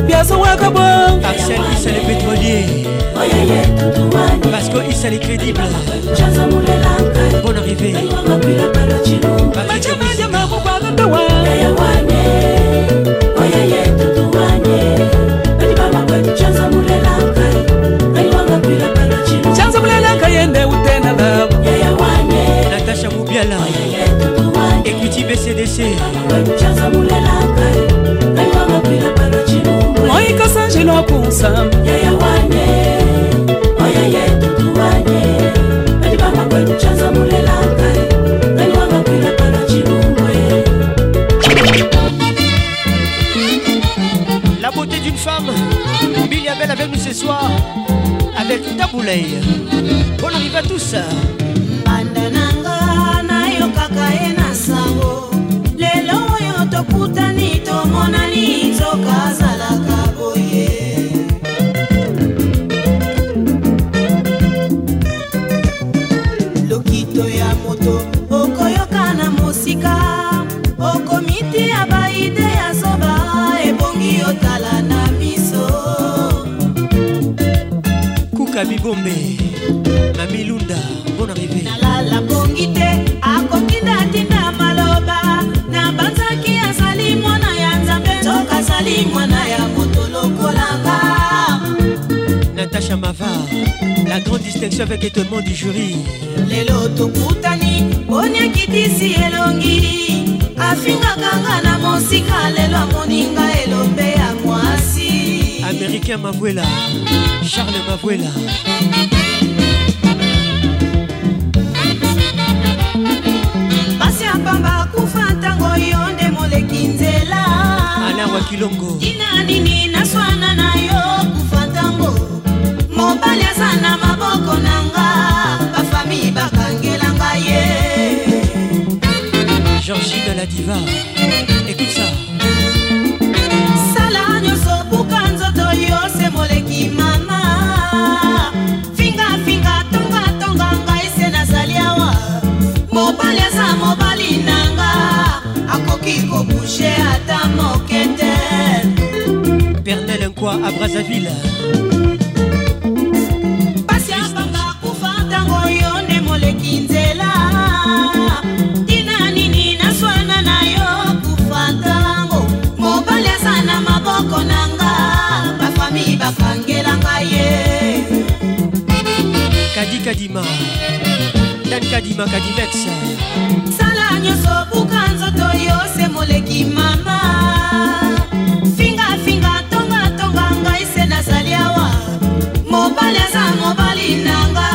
banjana vyaso wakabonga Axel Issa les pétroliers. Parce que Issa les crédibles. Bonne arrivée. La beauté d'une femme. Billy Abel avec nous ce soir. Avec Taboulay. Bonne arrivée à tous. banda nanga nayokaka ye na sango lelo oyo tokutani tomonani nzoka azalaka Kuka Bibombe. Mami Lunda. Bonne arrivée. nalala bongi te akotindatinda maloba na banzaki azali mwana ya nzambe nzoka azali mwana ya moto lokolanga Natacha Mavar. La grande distinction avec étonnement du jury. lelo tokutani oniakitisi elongi afingaka nga na mosika lelo amoninga elombe Américain Mavuela. Charles Mavuela. basi ya pamba kufa ntango yo nde moleki nzela Alain Wakilongo. tina nini naswana na yo kufa ntango mobali aza na maboko na nga bafami bakangelanga ye Georgine la diva. Écoute ça. Kobushe ata moke te Pernel Nkwa à Brazzaville. Kadima. Dan Kadima Kadimex. sala nyonso buka nzoto yo se moleki mama fingafinga tongatonga ngai se nazali awa mobali aza mobali na nga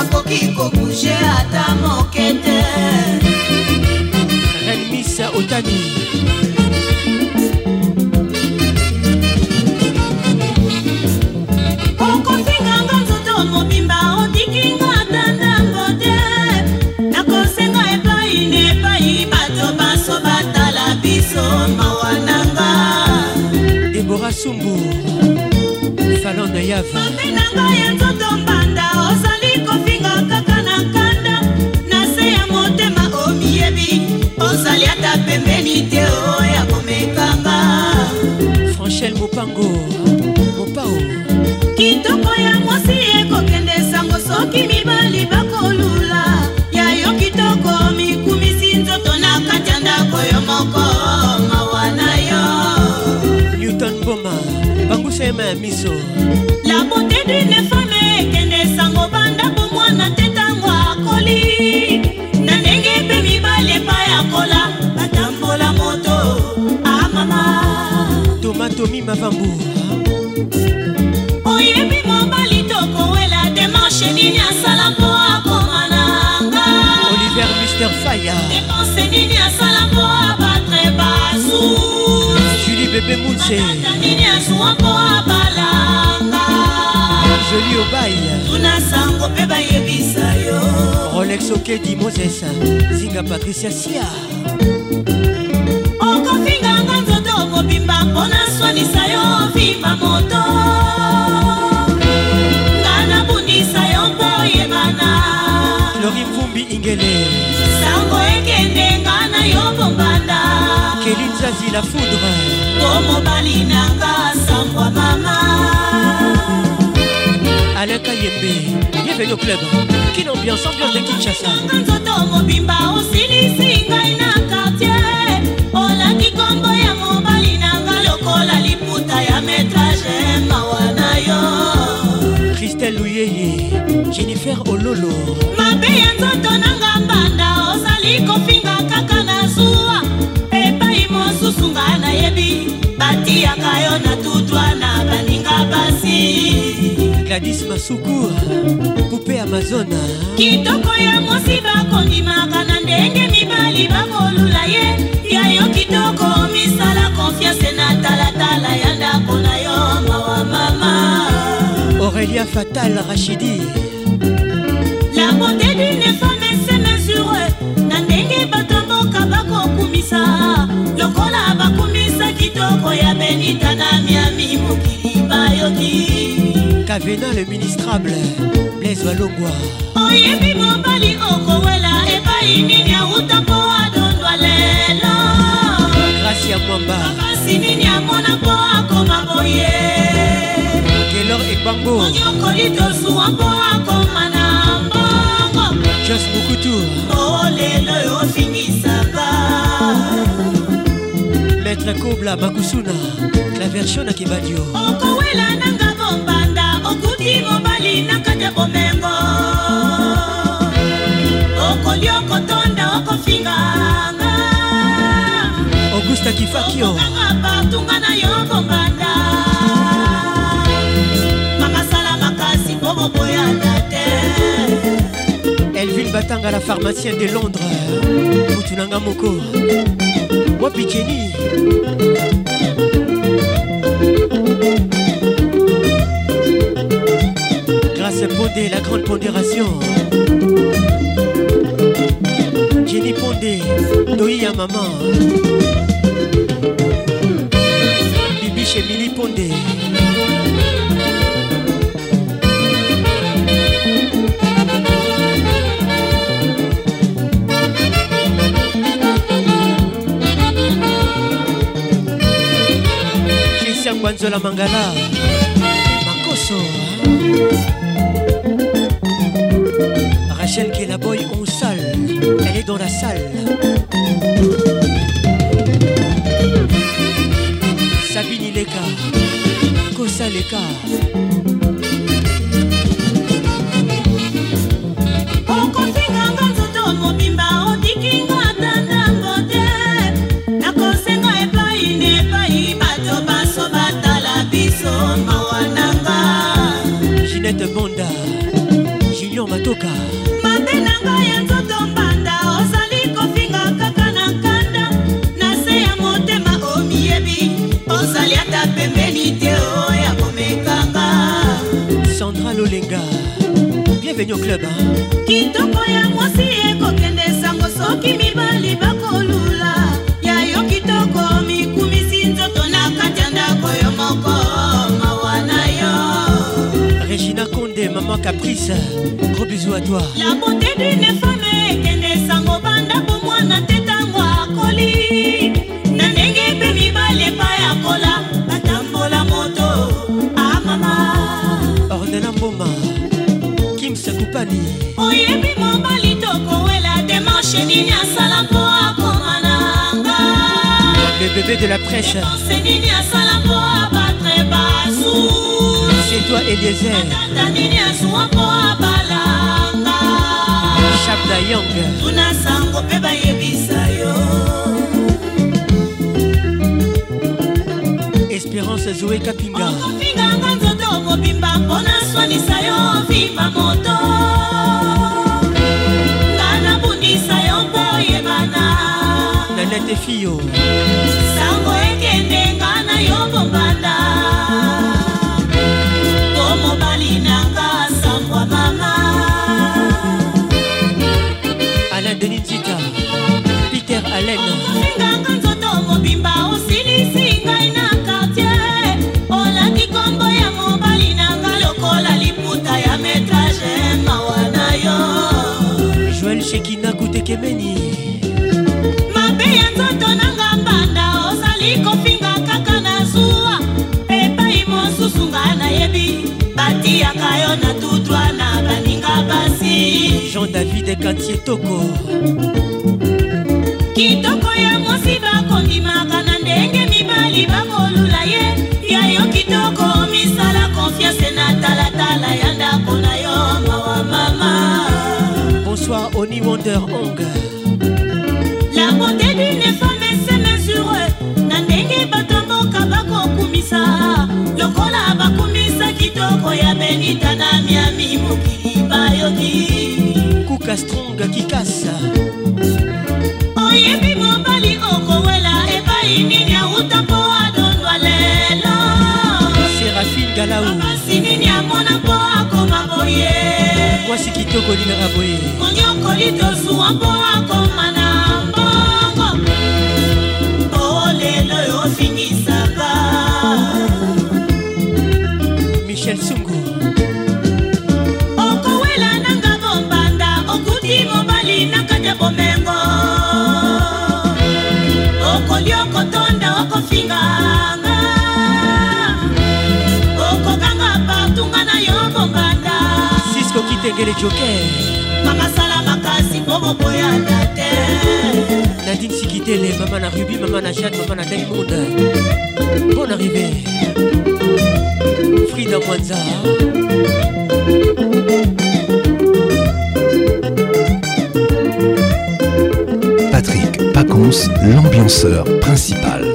akoki kobushe ata moke te Reine Miss Otani. Omiyebi ozali ata pembeni te oya komekanga Franchel Mopango. Mopao. kitoko ya mwasi ekokende sango soki mibali bakolula ya yo kitoko mikumisi nzoto na kati ya ndako yo moko mawa na yo Newton Boma. Bangusa Ema ya Miso. tomi ah, mavambu. Oyebi mobali tokowela demarche nini asala mpo akoma na nga? Oliver mister faya. Depense nini asala mpo abatre basu juli bebe munse nini azuwa sango mpe bayebisa yo. Rolex okedi moses zinga patricia sia. Okofinganga nzoto mobimba mpona swanisa yo vimba moto. Nga nabundisa yo mpo oyebana. Lori mvumbi ingele. Sango ekende nga na yo bombanda. Keli nzazi la foudre. Po mobali nanga sangwa mama. Alain kayembe au club. Quelle ambiance ambiance de kinshasa. Nzoto mobimba osilisi ngai na kartier olaki kombo ya mobali nanga lokola liputa ya metrage mawa na yo. Christelle luyeye jennifer ololo. Mabe ya nzoto nanga mbanda ozali kofinga kaka na zuwa epai mosusu nga nayebi batiyaka yo na tutwa na baninga basi. Gladis masuku. coupe amazona. Kitoko ya mosi bakondimaka na ndenge mibali bakolula ye. Ya yo kitoko misala konfiance na talatala ya ndako na yo mawa mama. Aurélia fatal rachidi. La beauté d'une femme se mesure na ndenge bato mboka bakokumisa. Lokola bakumisa kitoko ya benita na miami mokili bayoki kavena le ministrable blaise balongwa oyebi mobali okowela epai nini auta mpo adondwa lelo. Grasi ya mwamba. Basi nini amona mpo akoma boye. Kelor ekbango onyokoli tosuwa mpo akoma na mbongo. Jos mokutu. O lelo yofingisaka maître kobla makusuna la version na kibadio. Okowela nanga bombanda okuti mobali na kati ya bomengo. Okoli okotonda okofinganga. Augusta kifakio. Okokanga partunga na yo bombanda. Makasala makasi mpo boboyana te elvin batanga la pharmacienne de londres. Mutu nanga moko wapi jeni grâce pondé la grande pondération. Jenny pondé doi ya maman. Bibi chez mili pondé gwanzola mangala. Makoso Rachel Kellaboy on salle elle est dans la salle. Sabine Ileka Kosa Leka Matoka mabe na ngai ya nzoto mbanda ozali kofinga kaka na nkanda. Na se ya motema omiyebi ozali ata pembeni te oya komekanga. Sandra Lolenga Bienvenue au club kitoko ya mwasi ekokende sango soki mibali bakolula Maman Caprice. Gros bisous à toi. La beauté d'une femme ekende sango banda bomwana te ntango akoli. Na ndenge mpe mibali epai akola batambola moto. Amama Ornella Mboma Kim Sakupani oyebi mobali tokowela demarche nini asala mpo akoma nanga Le bébé de la prêche. Se nini asala mpo abatre basu C'est toi mpo abalanga? Shabda Young. Tuna sango mpe bayebisa yo. Espérance zoe kapinga. Okofinganga nzoto mobimba mpona swanisa yo vimba moto. Nga nabundisa yo mpo oyebana. Nanete fiyo sango ekende nga na yo bombanda alain denis nzita peter allen. Ofinganga nzoto mobimba osilisi ngai na kartier olati kombo ya mobali nanga lokola liputa ya metrage mawa na yo. Joel shekina kutekemeni mabe ya nzoto nanga mbanda ozali kofinga kaka na zuwa epai mosusu nga nayebi batiyaka yo na tutwa na baninga basi jean david kantie toko. Kitoko ya mosi bakondimaka na ndenge mibali bakolula ye. Ya yo kitoko misala konfiance na talatala ya ndako na yo mawa mama. Bonsoir oni wonder ong la beauté d'une femme se mesure. Na ndenge bato mboka bakokumisa. Lokola bakumisa kitoko ya benita na miami mokili bayoki kuka strong kikasa oyebi mobali okowela epai nini auta mpo adondwa lelo. Serafine galau. Basi nini amona mpo akoma boye. Mwasi kitoko olingaka boye konyokoli tosuwa mpo akoma kitengele joker. Makasala makasi mpo boboyana te. Nadine sikitele mama na ruby mama na jade mama na diamond. Bon arrivé frida mwanza. Patrick Pacons, l'ambianceur principal.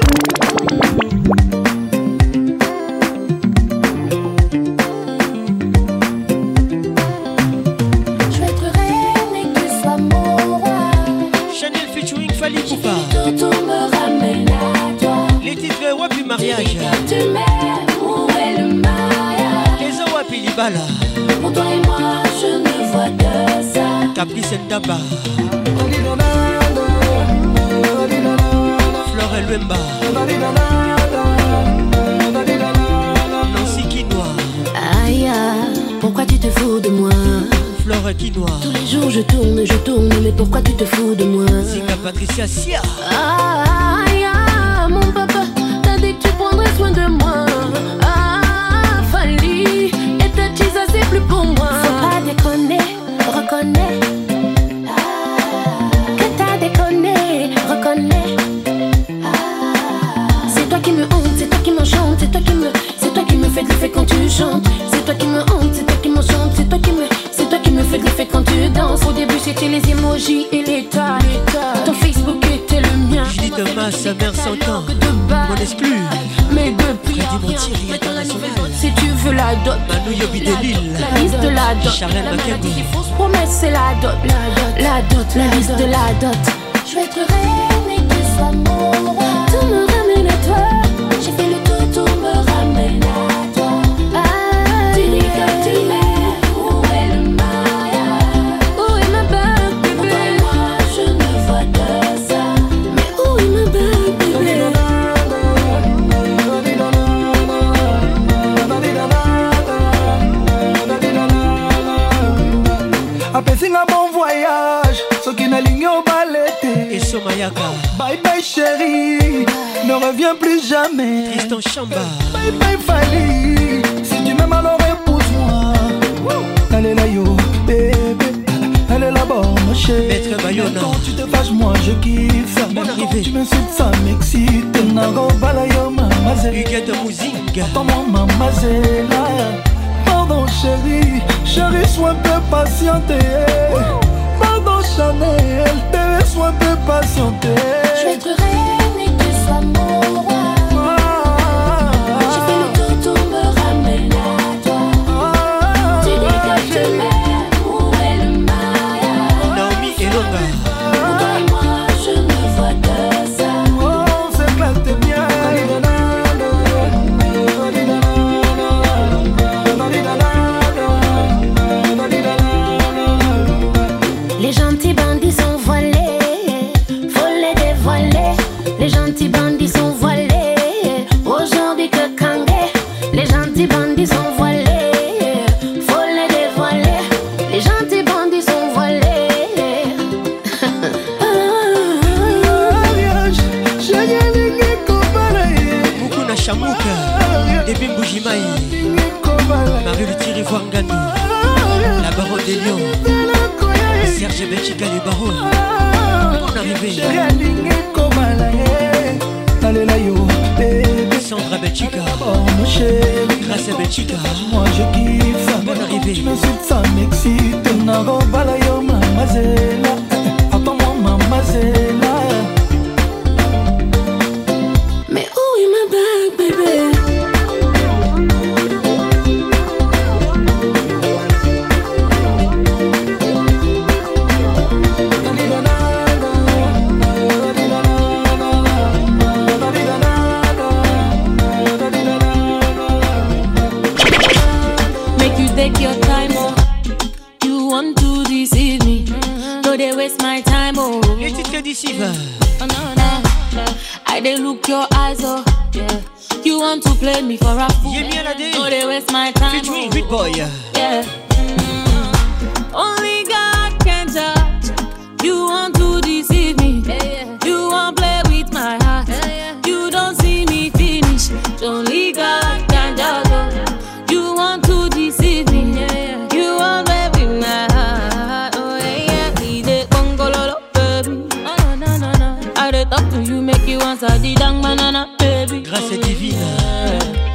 Dang banana, baby. Grâce divine,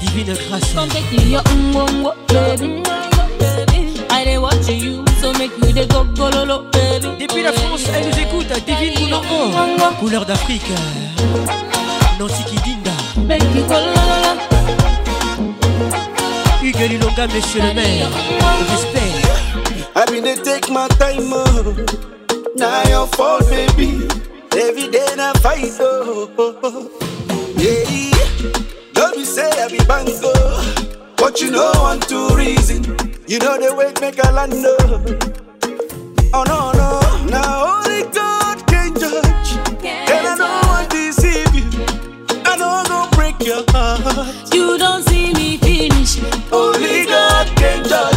divine grâce. Come take your umwongo, baby. I dey watch you, so make you dey go gololo, baby. Depuis la France, elle nous écoute, Divine Mounongo. Couleur d'Afrique. Nancy Kidinda. Make you gololo. Hugues Lilonga, monsieur le maire. Respect. I been dey take my time, oh. Now your fault, baby. Every day na fight, oh. oh, oh. Yeah, don't be say I be bango, but you know one two reason. You know the way make a land, oh. Oh no no, now only God can judge, and I don't want to deceive you. I know I'm gonna break your heart. You don't see me finish. Only God can judge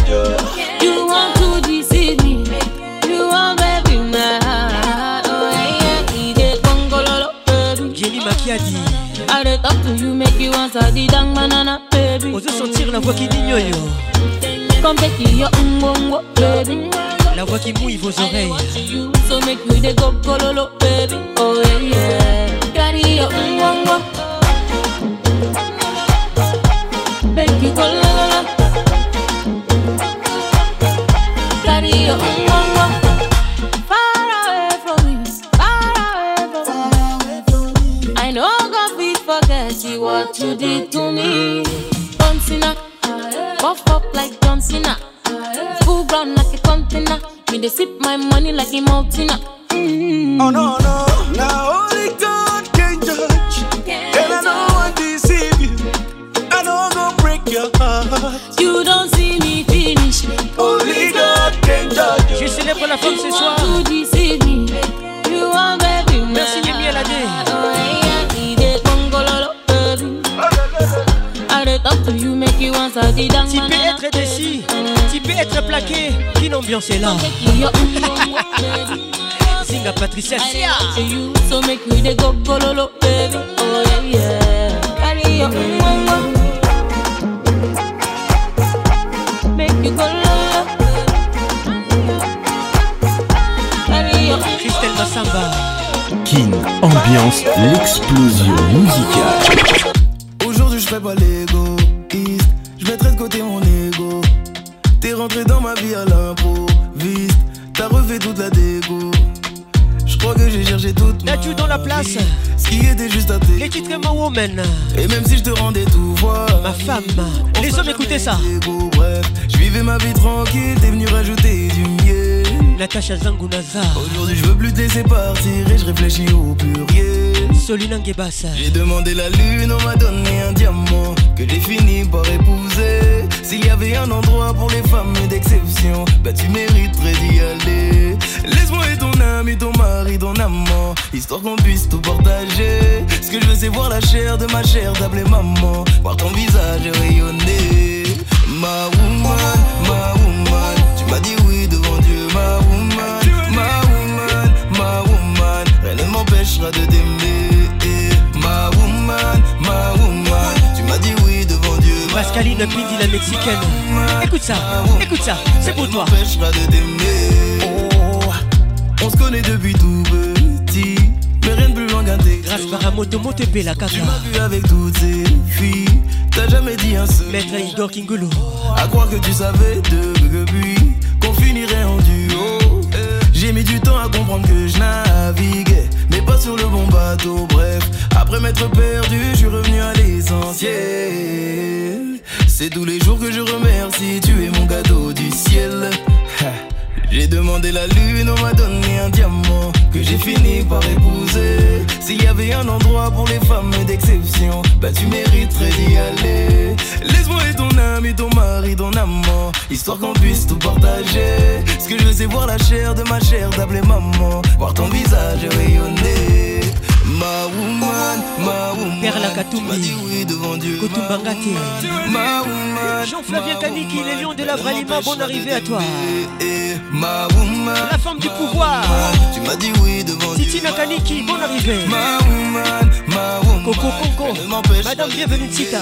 Jenny Makiadi. I dey talk to you, make you answer the dang banana, baby. Osez sentir la voix qui digne yo. Come take your umbongo, baby. La voix qui mouille vos oreilles. You so make you dey go gololo, baby. Oh yeah, yeah. Carry your umbongo. What you did to me. John Cena, buff up like John ah. Cena. Full ground like a container. Me they sip my money like a mountain. Oh no no, now only God can judge, and I don't want to deceive you. I know I'm gonna break your heart. You don't see me finish. Only God can judge Je you. célèbre la femme ce soir. Tu peux être décis, tu peux être plaqué. Quelle ambiance est là? Zinga Patricia Sia. so make dey go gololo, baby. Oh yeah, yeah. Carry your umbongo. Make you go lolo. Carry your Christelle Massamba. Kin ambiance l'explosion musicale. Fais pas l'égoïste Je mettrai de côté mon ego T'es rentré dans ma vie à l'improviste T'as refait toute la dégo Je crois que j'ai cherché toute ma Nadju dans la place. Ce qui était juste à tes Les titres Woman. Et même si je te rendais tout voir Ma femme. Les hommes écoutez ça. Bref, je vivais ma vie tranquille T'es venu rajouter du Natacha Zangunaza. Aujourd'hui, je veux plus te laisser partir et je réfléchis au pluriel. Solina Ngebassa. J'ai demandé la lune, on m'a donné un diamant que j'ai fini par épouser. S'il y avait un endroit pour les femmes d'exception, bah tu mériterais d'y aller. Laisse-moi être ton ami, ton mari, ton amant, histoire qu'on puisse tout partager. Ce que je veux, c'est voir la chair de ma chair, t'appeler maman, voir ton visage rayonner. Ma woman, m'empêchera de t'aimer. Ma woman, ma woman, tu m'as dit oui devant Dieu. Pascaline Pindi, la mexicaine. Écoute ça, écoute ça, c'est pour toi. m'empêchera de t'aimer. Oh, on se connaît depuis tout petit, mais rien de plus loin qu'un. Grâce par moto moto la caca. Tu m'as vu avec toutes ces filles, t'as jamais dit un seul. Maître Igor Kingulu. À croire que tu savais depuis J'ai mis du temps à comprendre que je naviguais, mais pas sur le bon bateau. Bref, après m'être perdu, je suis revenu à l'essentiel. C'est tous les jours que je remercie, tu es mon cadeau du ciel. J'ai demandé la lune, on m'a donné un diamant que j'ai fini par épouser. S'il y avait un endroit pour les femmes d'exception, bah tu mériterais d'y aller. Laisse-moi être ton ami, ton mari, ton amant, histoire qu'on puisse tout partager. Ce que je veux, c'est voir la chair de ma chair, t'appeler maman, voir ton visage rayonner. Ma woman, ma woman. Père la Katumbi. Tu m'as dit oui devant Dieu. Kotumbangate. Ma woman. Jean-Flavien Kaniki, les lions de la Bralima, bonne arrivée à toi. Ma woman. La femme du pouvoir. Tu m'as dit oui devant Dieu. Titina Kaniki, bonne arrivée. Ma woman, ma woman. Coco Conco. Madame, bienvenue Tita.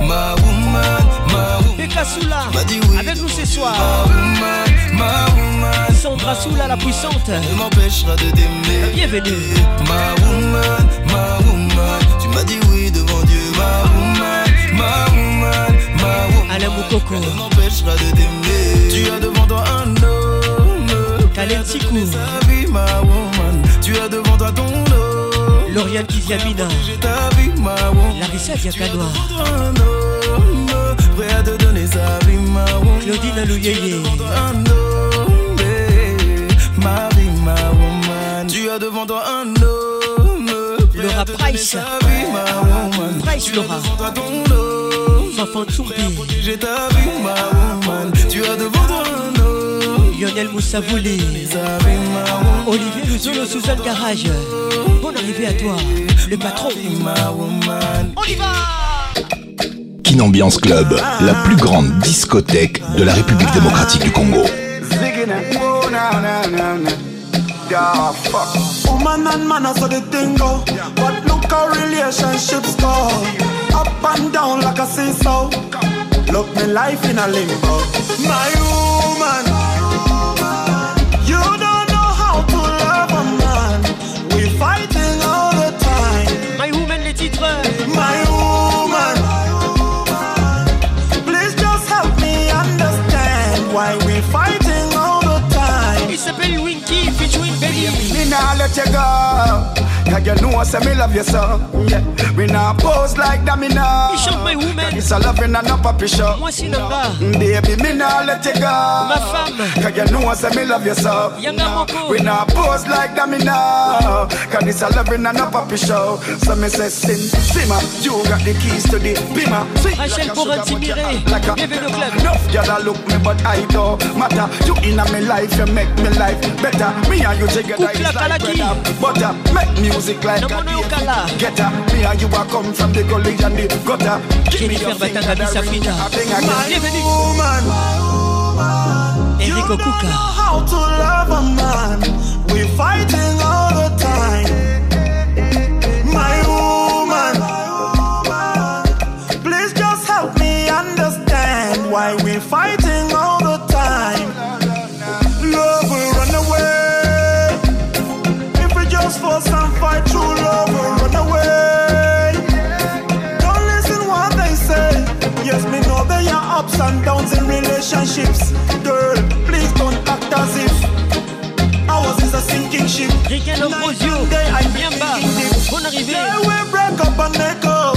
Ma woman, ma woman. Oui. Avec nous ce soir. Ma woman, ma woman. Sandra Soula, la puissante. Elle m'empêchera de t'aimer. Bienvenue. Ma woman, ma woman. Tu m'as dit oui devant Dieu. Ma woman, ma woman, ma woman. Alain Moukoko. Elle m'empêchera de t'aimer. Tu as devant toi un homme. Kalen Tikou. Sa vie, ma woman. Tu as devant toi ton homme. Lauriane Kiziamina. Larissa Diakanoa. Ma woman. Claudine Alouyeye. Homme. eh. Tu as devant toi un homme. Laura Price. sa vie, ma woman. Price Laura. Fafan woman. Tu as devant toi un homme. Lionel woman. Olivier Luzolo, Suzanne Garage. Bonne arrivée à toi, le patron. Ma woman. On y va Kinambiance Club, la plus grande discothèque de la République démocratique du Congo. Zigging it. Whoa, nah, nah, nah, nah. Yeah, fuck. Woman and man, I saw the thing go. But look how relationships go. Up and down like a seesaw. Look me life in a limbo. My woman, can't let you go. Cause you know I say me love you so. Yeah. We nah pose like that, me. Il My Woman. It's a loving and not puppy show. Moi, c'est Nanga. Baby, me nah let you go. Ma femme. Cause you know I say me love you so. Yanga Moko. We nah pose like that, me nah. Cause it's a loving and not puppy show. So me say sin, simmer. You got the keys to the bimmer. See, Rachel like a Porin sugar, but you Timiré. like a- Bienvenue au club. Enough gyal a look me, but I don't matter. You inna me life, you make me life better. Me and you together Couple is like bread and butter. Make music like No a mono Okala. Get her. Me and you a come from the gully and the gutter. Give me Jennifer your finger, Batanga the ring, Bissafina. a thing again. Bienvenue. Woman, Enrico you don't know how to love a man. We fighting all the time. My woman, please just help me understand why we fighting relationships. Girl, please don't act as if ours is a sinking ship. Night and day I'm Yamba. thinking deep. Yeah, we break up and make up.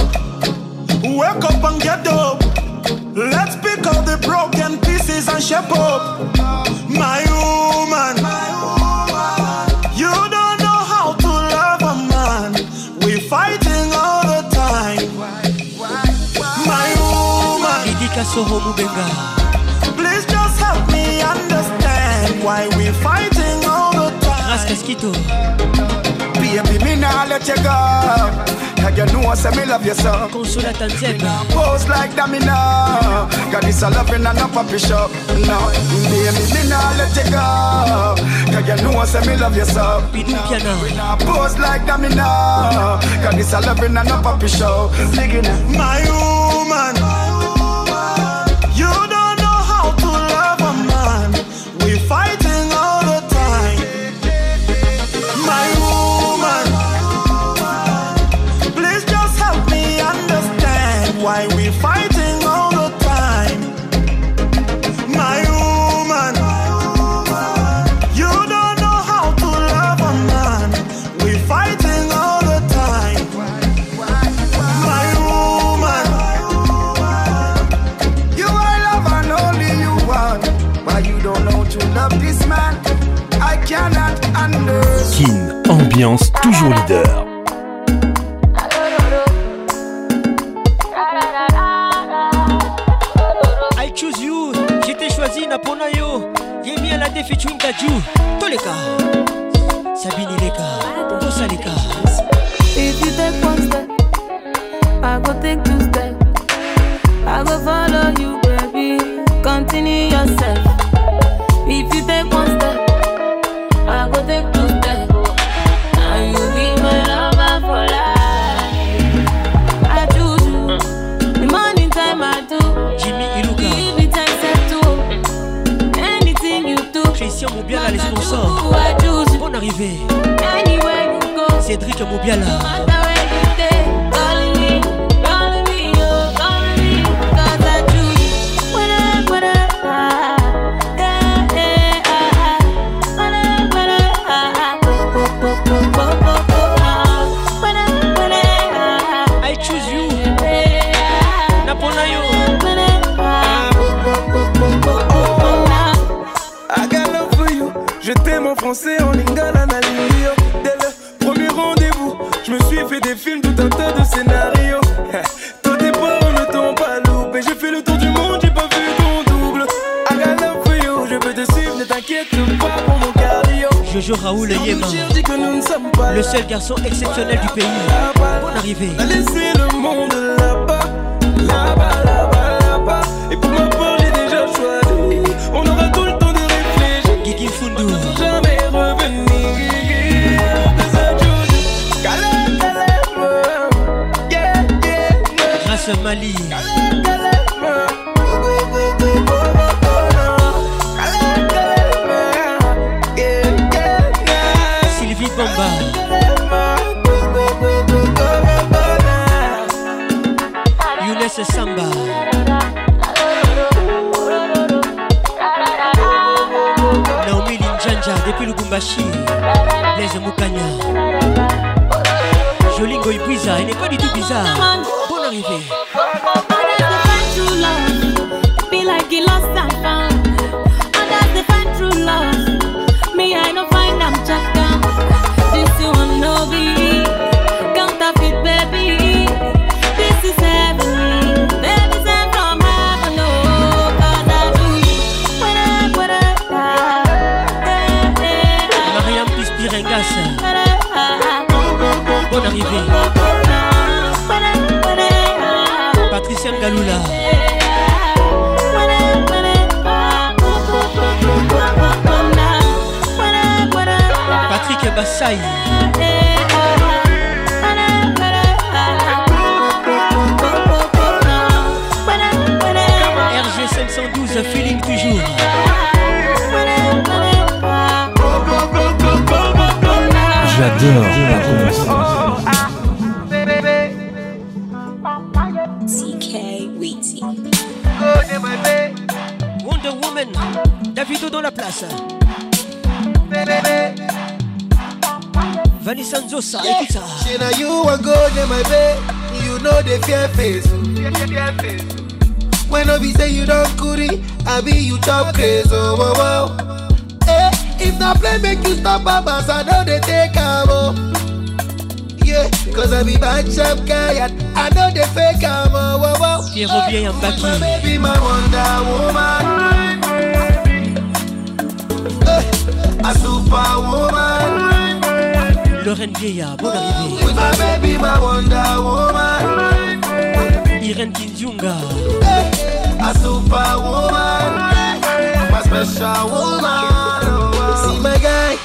Wake up and get up. Let's pick up the broken pieces and shape up. My woman, you don't know how to love a man. We're fighting all the time. My woman, Kasoro Mubenga. please why we're fighting all the time. Ras Casquito. Baby, me nah let you go. Cause you know I say me love you so. Consola Tanzania. Pose like that me now. Cause this a loving and a puppy shop. No, baby, me nah let you go. Cause you know I say me love you so. We pose like that me now. Cause this a loving and a puppy show. Singing My woman, ambiance toujours leader. I choose you. J'étais choisi Napona yo. Yemi à la défi featuring Dadju. Toleka. Sabine Leka. Tosa Leka. If you take one step, I go take two steps. I go follow you, baby. Continue yourself. Go. Cédric Moubiala. Des films, tout un tas de scénarios. Toi tes parents ne t'ont pas loupé. J'ai fait le tour du monde, j'ai pas vu ton double. I got love for you, je peux te suivre, ne t'inquiète pas pour mon cardio. Jojo Raoul Yema. dit que nous ne sommes pas Le seul garçon exceptionnel du pays. Bonne arrivée. à laisser le monde là-bas, là-bas, Sylvie Bamba. Younes Samba. Naomi Linjanja depuis Lubumbashi. Les Moukanya. Jolingo Ibiza, elle n'est pas du tout bizarre. get lost. RG 512, feeling toujours. J'adore. CK Weezy. Wonder Woman. Davido dans la place. Vanessa Nzosa, ça. Say now you go my babe. You know the fear face. When be say you don't goody, I be you chop crazy, oh, oh, oh. Eh, if not play, make you stop, babas, I know they take am, oh. Yeah, cause I be bad chap guy, I know they fake am, oh, oh, oh. Pierre Robier and Baki. My baby, my Wonder Woman. Eh, a superwoman. Lorraine Vieillard, bonne oh, arrivée. With my baby, my Wonder Woman. Irène Kinzunga. A superwoman. My special woman. Oh, see my guy.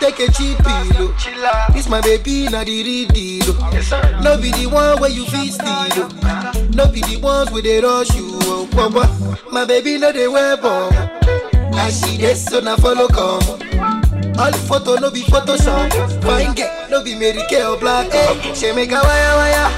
Take a cheap pillow. Oh. This my baby, not the real deal. No be the one where you feel steal. No be the ones where they rush you. Oh, oh, oh. My baby, no they wear bomb. I see this, so now follow come. All photo no be Photoshop. Fine girl, no be Mary Kay or Black. Hey, she make a wire wire.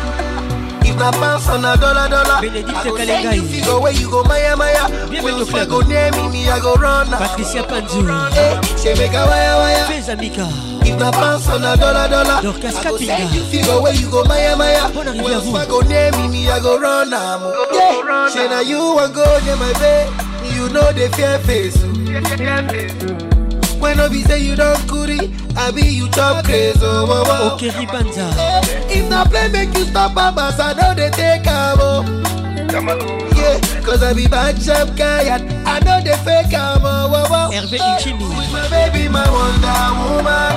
If na pounds on a dollar dollar, I go send you figure where you go Maya Maya. When you go near me, me I go run. Patricia Panzu. Hey, she make a wire wire. Fais Amika. If na pounds on a dollar dollar, Dorcas I go Kapinga. send you figure where you go Maya Maya. Bonne arrivée When à vous. you go near me, me I go run. am. Yeah, she na ah. you want go near my bed. You know the fear face. oh. When no be say you don't goody, I be you chop crazy. Oh, oh, oh. Ok, Ribanza. If not play, make you stop, babas. I know they take am. oh. Yeah, cause I be bad chap guy and I know they fake am. Oh, oh, oh. Hervé Inchini. With my baby, my Wonder Woman?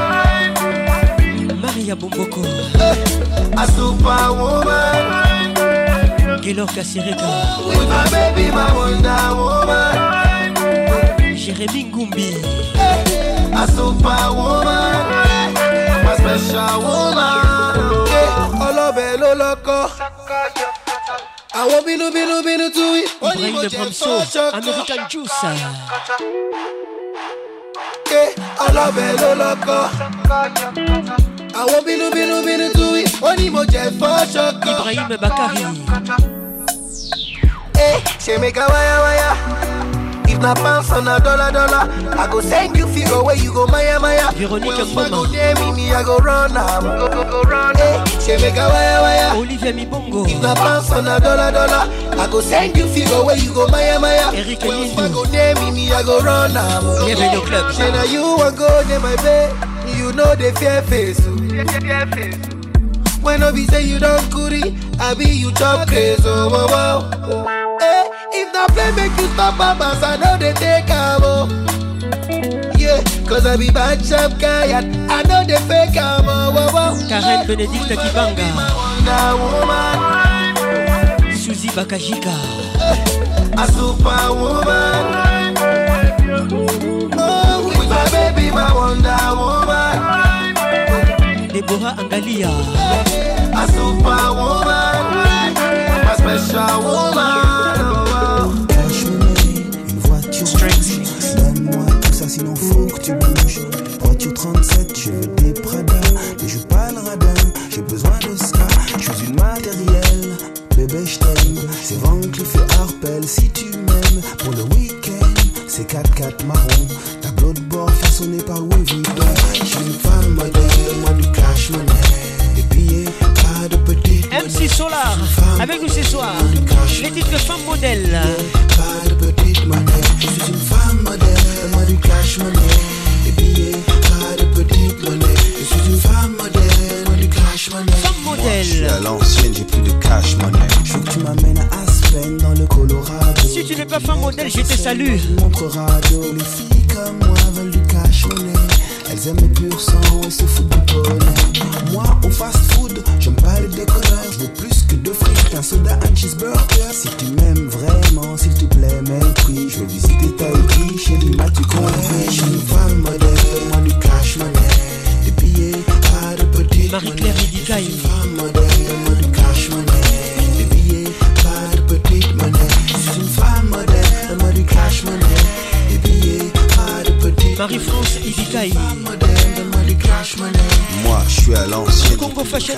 Maria Bomboko. A superwoman. Gaylor Kassireka. With my baby, my Wonder Woman? Jérémy Ngumbi. A superwoman. My special woman. Yeah, ọlọ́bẹ̀ ló lọ́kọ́. Àwọn bínú bínú bínú tú wí. Ibrahim jẹ Bramso. American Juice. Yeah, ọlọ́bẹ̀ ló lọ́kọ́. Àwọn bínú bínú bínú tú wí. Ó ní mo jẹ fọ́ṣọ́kọ́. Ibrahim Bakari. Hey, she make na pounds on a dollar dollar, I go send you figure where you go Maya Maya. Véronique When Mboma. go near me, me I go run am. Go go go run. Hey, eh, she make a wire wire. Olivia Mibongo. If na pounds on a dollar dollar, I go send you figure where you go Maya Maya. Eric When Lindo. go near me, me I go run am. Bienvenue au club. She na you want go near my bed, you know the oh. fear face. oh. When no be say you don't goody, I be you chop crazy. Oh, oh, oh. If not play, make you stop. I know they take am. Oh. Yeah, cause I be bad guy and I know they fake am. Oh. Karen Benedicta Kibanga. Suzy Bakajika. a superwoman. Oh, with my baby, my Wonder woman, Deborah Angalia. a superwoman, my special woman. Tu bouges. Voiture 37, je veux des Prada. Mais je pas le radin, j'ai besoin de ça. Je suis une matérielle, bébé, je t'aime. C'est Van Cleef et Arpel si tu m'aimes. Pour le week-end, c'est 4x4 marron. Tableau de bord façonné par Louis Vuitton. Je suis une femme modèle, moi du cash money. Des billets, pas de petites MC Solar. Avec nous ce soir. Les titres femme modèle. Suis à l'ancienne, j'ai plus de cash money. Je veux que tu m'amènes à Aspen dans le Colorado. Si tu n'es pas femme modèle, je te salue. Montre radio, les filles comme moi veulent du cash money. Elles aiment le pur sang et se foutent du bonnet. Moi, au fast food, j'aime pas les déconneurs. Je veux plus que deux frites, un soda, un cheeseburger. Si tu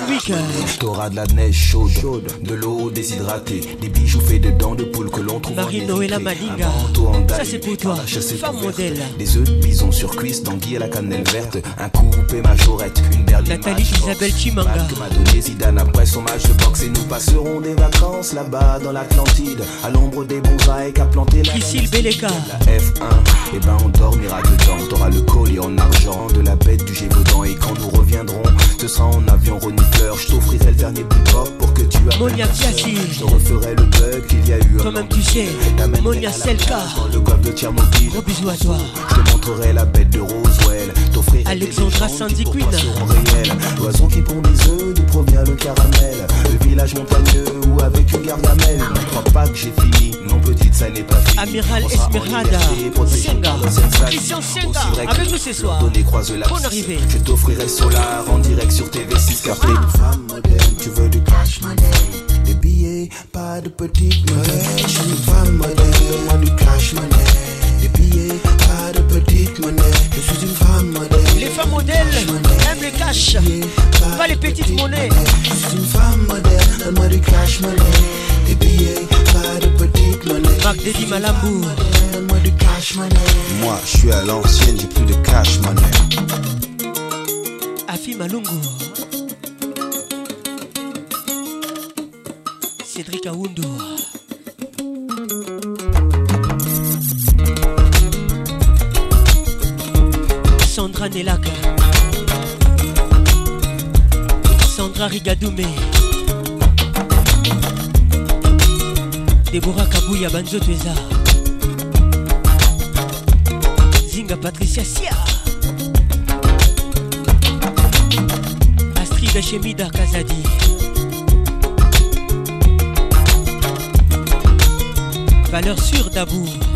Week. T'auras de la neige chaude, de l'eau déshydratée, des bijoux faits de dents de poule que l'on trouve Marie-Noëlla Madinga. Ça c'est pour toi. Femme modèle. Des œufs de bison sur cuisse, d'anguille à la cannelle verte, un coupé majorette, une berline Nathalie Isabelle Chimanga. que m'a donné Zidane après son match de boxe et nous passerons des vacances là-bas dans l'Atlantide, à l'ombre des bonsaïs qu'a planté la Priscille Beleka. la F1, et ben on dormira dedans. T'auras le collier en argent de la bête du Gévaudan. Et quand nous reviendrons, ce sera en avion renifleur. Je t'offrirai le dernier plus pop pour que tu apprennes Monia. Piassi. Je referai le bug qu'il y a eu. Toi-même tu sais. Monia Selka. Dans le golfe de Tchernobyl. Gros bisous à toi. Je te montrerai la bête de Roswell. Alexandra Sandy Queen. réel. L'oiseau qui pond des œufs, d'où provient le caramel. Le village montagneux ou avec une gargamelle. Ne crois pas que j'ai fini. Non, petite, ça n'est pas fini. Amiral Esmeralda. Senga. Christian Senga. Avec nous ce soir. Bonne arrivée. Je t'offrirai Solar en direct sur TV6 Café. Femme modèle, tu veux du cash money. Des billets, pas de petite monnaie. Je suis une femme modèle, moi du cash money. Des billets, pas de petite monnaie. Je suis une femme modèle. Les femmes modèles aiment les cash, pas les petites monnaies. Je suis une femme modèle, donne-moi du cash money. Des billets, pas de petite monnaie. Marc Dedi Malambou. Donne-moi du cash money. Moi, je suis à l'ancienne, j'ai plus de cash money. Afi Malungu. Cédric Aoundou. Sandra. Sandra Rigadoumé. Deborah Kabouya Banzoto eza. Zinga Patricia Sia. Astrid Chemida Kazadi. Valeur sûre d'Abou.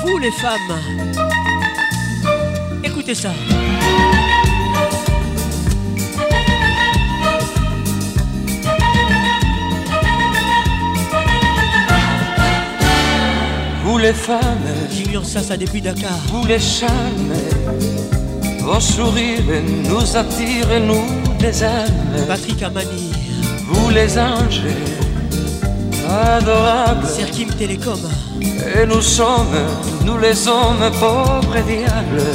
Vous les femmes. Écoutez ça. Vous les femmes, Junior Sassa depuis Dakar. vous les charmes, vos sourires nous attirent, nous les âmes. Patrick Amani. Vous les anges, adorables. Serkim Télécom. Et nous sommes, nous les hommes pauvres et diables.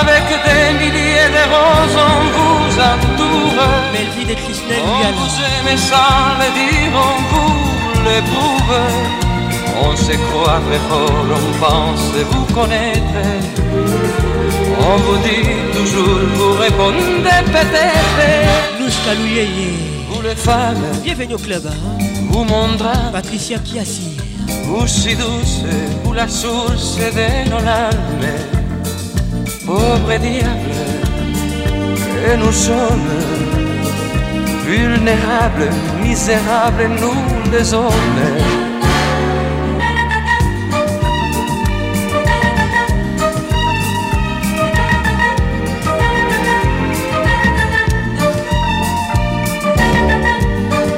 Avec des milliers de roses, on vous entoure. Et Christelle On vous aime sans le dire, on vous l'éprouve. On se croit très fort, on pense vous connaître. On vous dit toujours, vous répondez peut-être. Nous. Vous les femmes, Bienvenue au club. hein. vous mon drame, Patricia Kiassi. Vous si douce, vous la source de nos larmes. Pauvre diable, et nous sommes vulnérables, misérables, nous les hommes.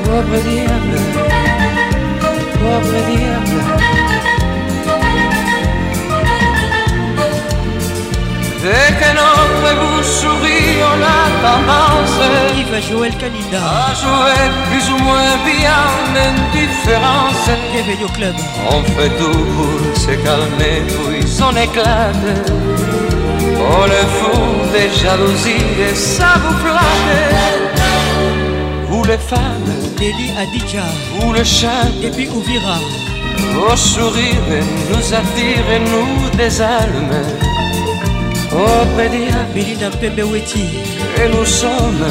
Pauvre diable, bouche sourit, on a tendance Yves Joël Kaninda. à jouer plus ou moins bien l'indifférence. Bienvenue au club. On fait tout pour se calmer, puis on éclate. On le fou des jalousies et ça vous flatte. Vous les femmes, Nelly Adidja. vous le chant, Depuis Ouvira. vos sourires nous attirent et nous désalment. Diable, Belinda Pembeweti. et nous sommes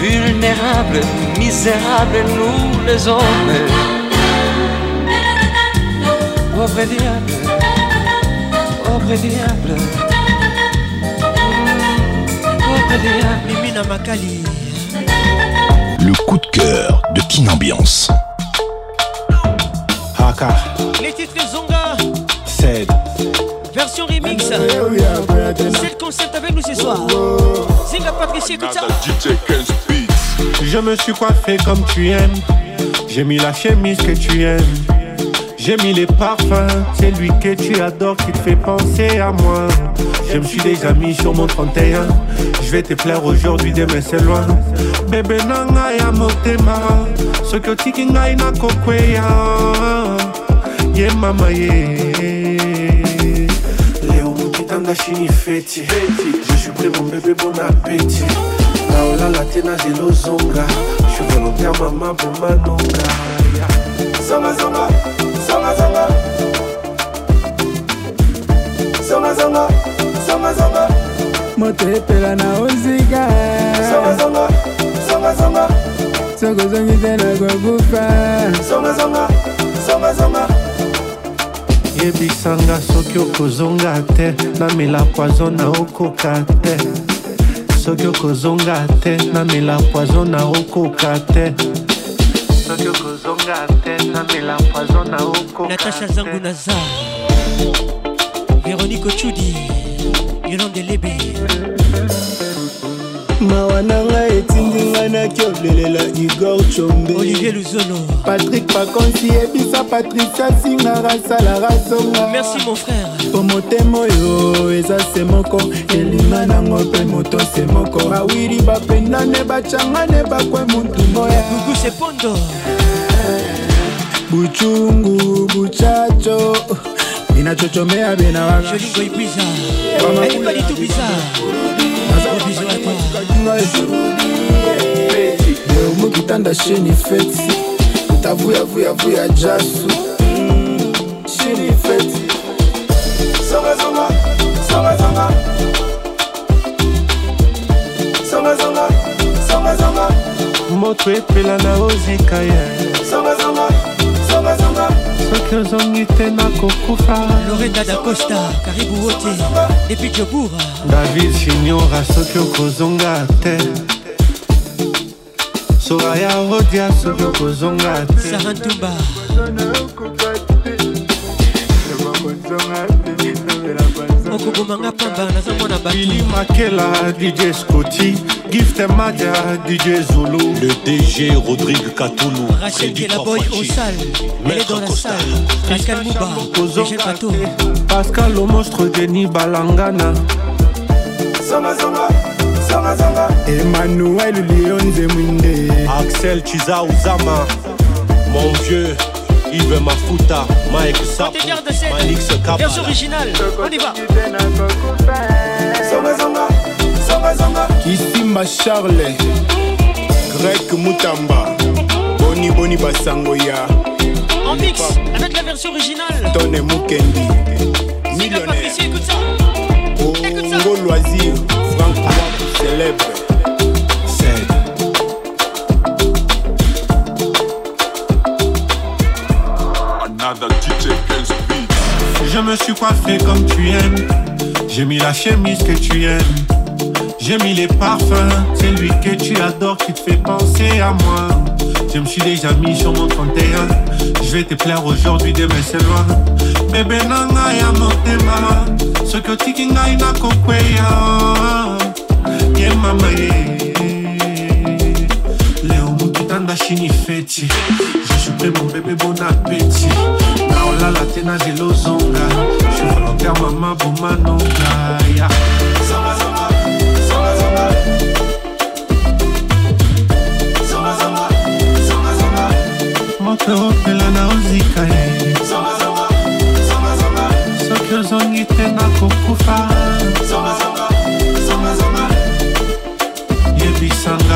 vulnérables, misérables, nous les hommes. Pauvre diable, pauvre diable, pauvre diable. Mimina Makali. Le coup de cœur de Kin Ambiance. Haka, Les titres Zonga. Ced, Version remix. C'est le concept avec nous ce soir. Zinga Patricia, ça. Je me suis coiffé comme tu aimes. J'ai mis la chemise que tu aimes. J'ai mis les parfums, c'est lui que tu adores qui te fait penser à moi. Je me suis déjà mis sur mon 31. Je vais te plaire aujourd'hui, demain c'est loin. Bébé nanga ya motema. Soki otiki ngai na kokweya. Ye mama ye. Banda chini feti. Je suis prêt mon bébé bon appétit. Naolala te nazela ozonga je volontaire mama bomanonga zongazonga zongazonga zongazonga zongazonga moto epela na oziga zongazonga zongazonga sokozongi te nakokufa zongazonga zongazonga yebisanga soki okozonga te namela poison na okoka te soki okozonga te namela poison na okoka te soki okozonga te namela poison na okoka Natacha Zangu Naza. Véronique Ochudi. Yolande Lebe. mawa na ngai etindi ngai nakiolelela igor chombe Olivier Luzolo. patrik pakonsi yebisa patricia singara asalaka songa Merci mon frère. po motema oyo eza se moko. Elinga nango mpe moto se moko. Bawiri bapendane bacangane bakwe mutu moya. Buchungu buchacho. Inachochomea bena kitanda sheni feti. Utavuyavuyavuya jasu. Mm, sheni feti songazonga songazonga songazonga songazonga moto epela na ozika ye songazonga songazonga soki ozongi te nakokufa loreda da costa karibu wote depuis jobura david siniora soki okozonga te. Soraya rodia soki okozonga te. Sarantumba okobomanga pamba naza mwana bili makela dj scoti gift maja dj zulu. Le dg rodrigue katulu rachel kelaboy au salle elle est dans la salle. Pascal mouba Eugène Pato. pascal le monstre denis balangana emmanuel lionze mwinde. Axel chiza uzama. Mon vieux Yves Mafuta, Mike Sapo, Manix Kappa. Version originale, on y va. kisimba charle grek mutamba. Boni boni basango ya. En mix avec la version originale. tone mukendi. Millionnaire. Patricia, écoute ça. Congo loisir Je me suis coiffé comme tu aimes. J'ai mis la chemise que tu aimes. J'ai mis les parfums, c'est lui que tu adores qui te fait penser à moi. Je me suis déjà mis sur mon 31. Je vais te plaire aujourd'hui, demain c'est loin. Bébé nanga ya motema. Nakokweya. ye mama ye. Leo mokitanda shini feti. Jesupe mon bebe bon apeti na olala te na zela ozonga je volontaire mama bomanonga ya. Moto opela na ozika ye. Soki ozongi te na kokufa.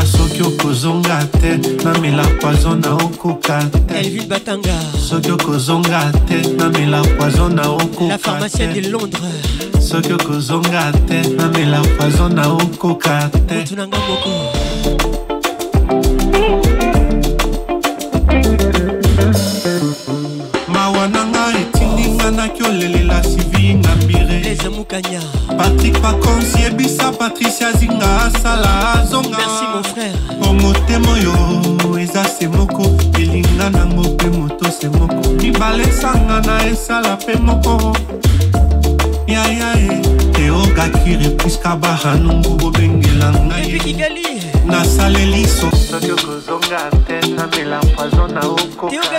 Soki okozonga te namela poison na okoka te. Elvin Batanga, soki okozonga te namela poison na la okoka pharmacienne te. de Londres. soki okozonga te namela poison na okoka te Amoukanya. patrik pakonsi yebisa patricia zinga asala azonga. Merci mon frère. po motema oyo eza se moko. Elinga nango mpe moto se moko. Mibalesanga na esala mpe moko. Yayae eogaki repriska bahanungu bobengela ngai nasaleli so. Soki okozonga te namela poison na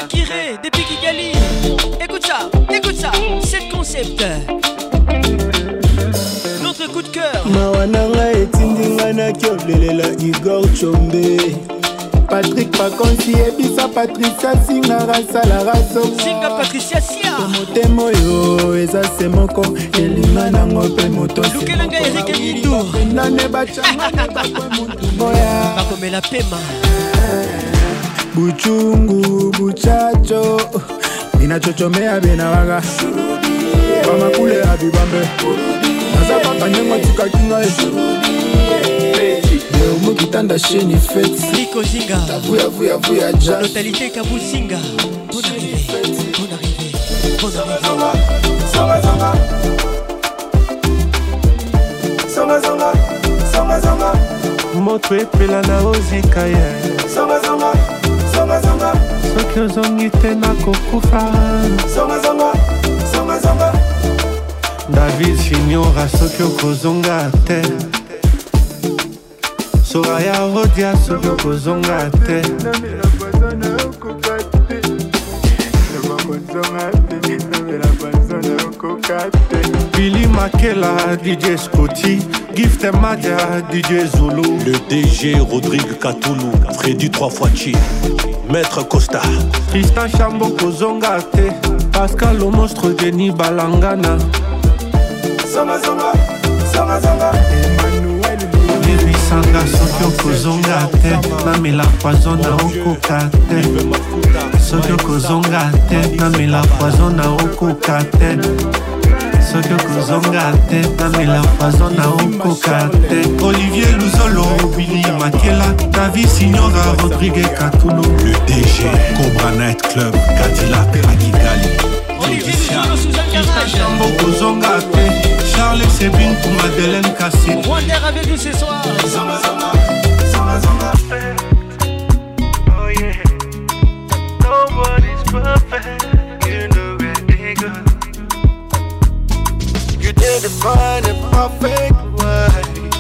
Kiré, depuis Kigali. Écoute ça, écoute ça, c'est le concept. mawa na ngai etindi ngai naki olelela igor chombe. Patrik pakonsi yebisa patricia singara asalaka sokomotema oyo eza se moko elinga nango mpe motoenane bacangaakomela pema. Buchungu buchacho ninachochomea bina waga kwa makule ya vibambe aza kaka nyango atikaki ngai mokitanda sheni fetikozingavuyavuyavuya janotalité kabusinga bon arrivé bon arrivé bon arrivé moto epela na ozika ye. Soki ozongi te nakokufa david signora soki okozonga te. Soraya rodia soki okozonga te. Bili makela dj scoti gift maja dj zulu. Le DG Rodrigue Katulu, Freddy 3 fois Chi, Maître Costa, tristan chambo kozonga te. Pascal le monstre denis balangana yebisanga soki okozonga te namela poison na okoka te. Soki okozonga te namela poison na okoka te. Soki okozonga te namela poison na okoka te. Olivier luzolo bili makela david signora rodrigue katulu le DG Cobra Night Club, Cadillac à Kigali. chambo kozonga te Pour Madeleine Wonder avec nous ce soir. Perfect.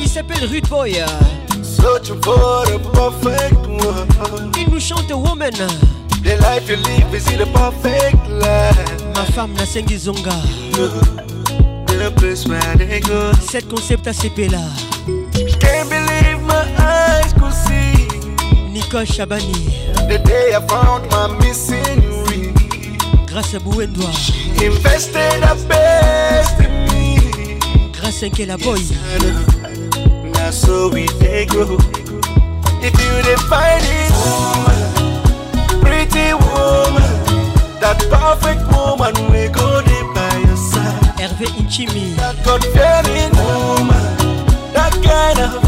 Il s'appelle Rude Boy. The perfect. Il nous chante Woman. The life live is the perfect life. Ma femme, la Sengizonga. Yeah. Cette concept ACP là. Can't believe my eyes could see. Nicole Chabani. The day I found my missing ring. Grâce à Bouendoua. Invested her best in me. Grâce à Nkela Boy. Now so we they. If you define it, woman, pretty woman, that perfect woman we go. Ave Inchimi. That God fearing woman, that kind of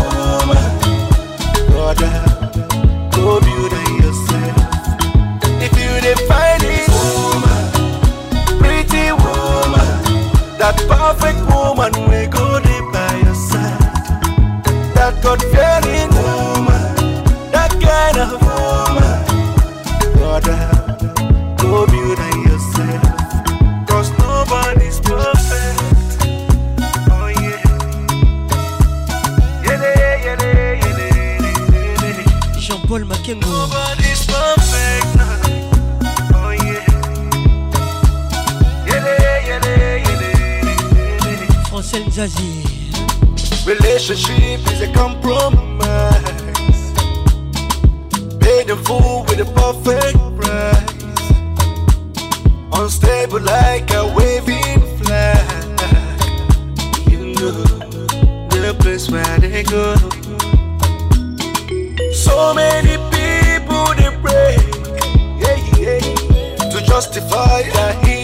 Jazzy. Relationship is a compromise. Pay the fool with a perfect price. Unstable like a waving flag. You know the place where they go. So many people they break yeah, yeah, to justify that.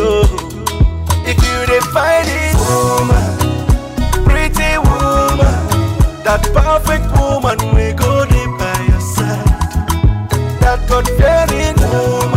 go. If you define it, woman, pretty woman, that perfect woman, we go deep by your side. That God-fearing woman.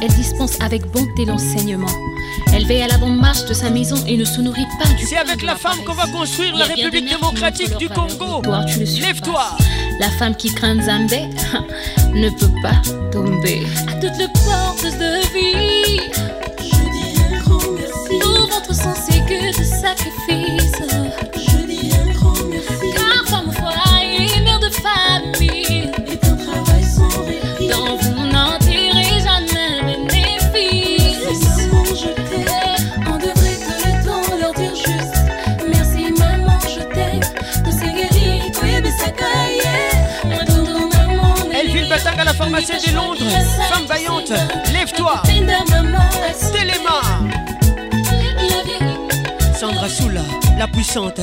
Elle dispense avec bonté l'enseignement. Elle veille à la bonne marche de sa maison et ne se nourrit pas du C'est avec la femme qu'on va construire la République démocratique du Congo. Lève-toi. La femme qui craint Zambé ne peut pas tomber. À toutes les portes de vie, je dis un grand merci. Pour votre sens que de sacrifice. Pharmacienne de Londres. Femme vaillante, lève-toi. Téléma. Sandra Soula, la puissante.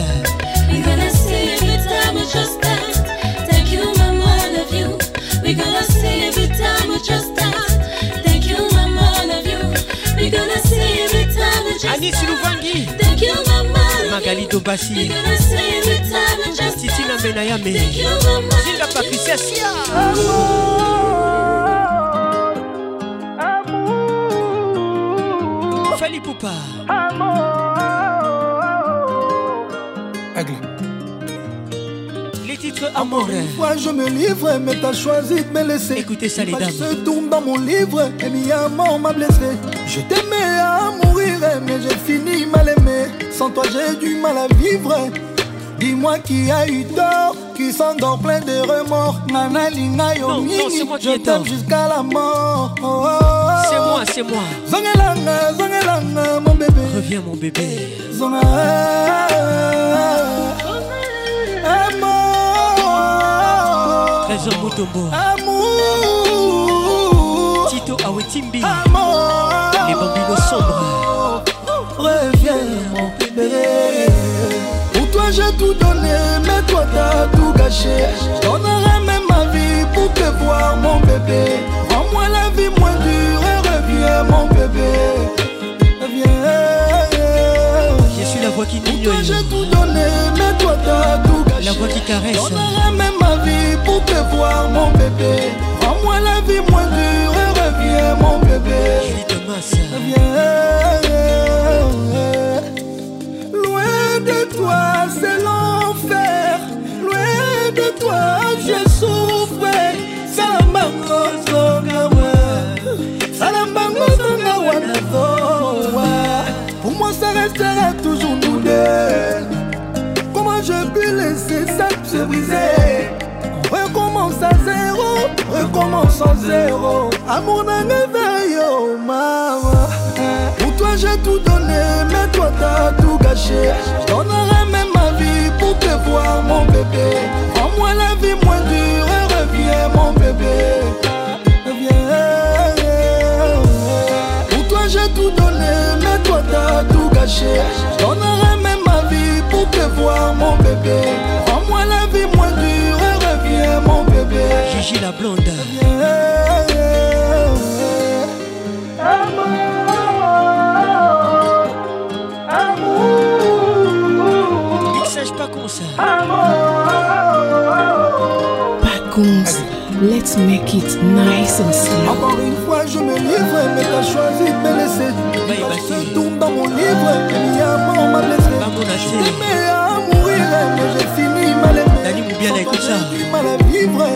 We're gonna see every time we just dance. Thank you, mama, I love you. We're gonna see every time we just dance. Thank you, mama, I love you. We're gonna see every time we just Anis Louvangi. Magali just Titi Nambenayame. Thank you, mama. Zinga Patricia Sia. Fali Poupa. Les titres amoureux. Moi je me livre, mais t'as choisi de me laisser. Écoutez ça, les dames. se tourne dans mon livre, et mi amour m'a blessé. Je t'aimais à mourir, mais j'ai fini. Sans toi, j'ai du mal à vivre. Dis-moi qui a eu tort, qui s'endort plein de remords. Nana Lina yo Non, non, mingi, c'est moi qui je t'aime jusqu'à la mort. Oh, oh, oh. C'est moi, c'est moi. Zongelanga, zongelanga, mon bébé. Reviens, mon bébé. Zonga. Amour. Trésor Mutombo. Amour. Tito Awetimbi. Amour. Bébé Rends-moi la vie moins dure et reviens mon bébé Reviens Je suis la voix qui Pour n'ignore. toi j'ai tout donné mais toi t'as tout gâché La voix qui caresse. Je donnerai même ma vie pour te voir mon bébé Rends-moi la vie moins dure et reviens mon bébé Julie Thomas. Viens, loin de toi c'est l'enfer, loin de toi je souffre. Pour moi ça restera toujours nous deux. Comment je peux laisser ça se briser? Recommence à zéro, recommence à zéro. Amour d'un éveil, oh maman. Pour toi j'ai tout donné, mais toi t'as tout gâché. Je donnerai même ma vie pour te voir, mon bébé. Rends-moi la vie moins dure mon bébé. Reviens. Pour toi j'ai tout donné, mais toi t'as tout gâché. Je donnerai même ma vie pour te voir, mon bébé. Rends-moi la vie moins dure et reviens, mon bébé. Gigi la blonde. Mixage pas con ça. Pacons, let's make it nice and slow. Encore une fois, je me livre, mais t'as choisi de me laisser. Se tourne dans mon livre, et mi amour m'a blessé. Je t'aimais à mourir, mais j'ai fini mal aimé. Moubiala, écoute ça. J'ai du mal à vivre.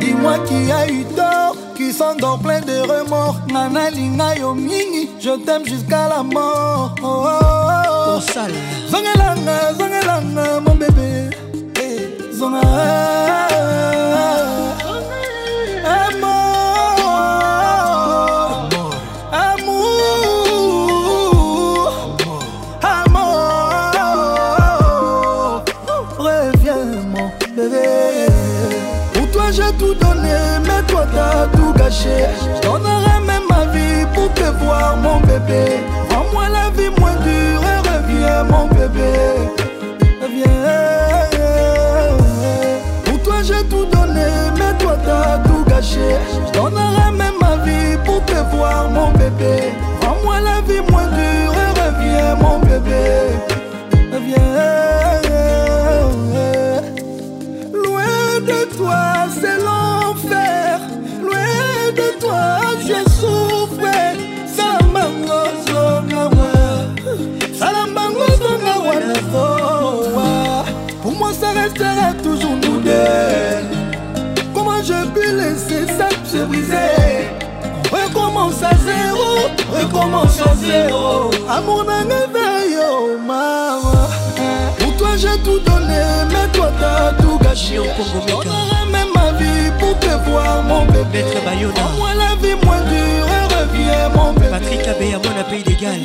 Dis-moi qui a eu tort, qui s'endort plein de remords. Nana Lina yo mingi, je t'aime jusqu'à la mort. Oh, oh, oh. Zongelanga, zongelanga, mon bébé. Eh, Zonga. Pour te voir mon bébé. Rends-moi la vie moins dure et reviens mon bébé. Reviens. Pour toi j'ai tout donné mais toi t'as tout gâché. Je donnerai même ma vie pour te voir mon bébé. Rends-moi la vie moins dure et reviens mon bébé. Reviens. Comment je peux laisser ça se briser? Recommence à zéro recommence à zéro. Amour nanga veyo mama pour toi j'ai tout donné mais toi t'as tout gâché. J'honorerai même ma vie pour te voir mon bébé. Moi la vie moins dure reviens mon bébé. Patrick Abbé à mon pays d'égal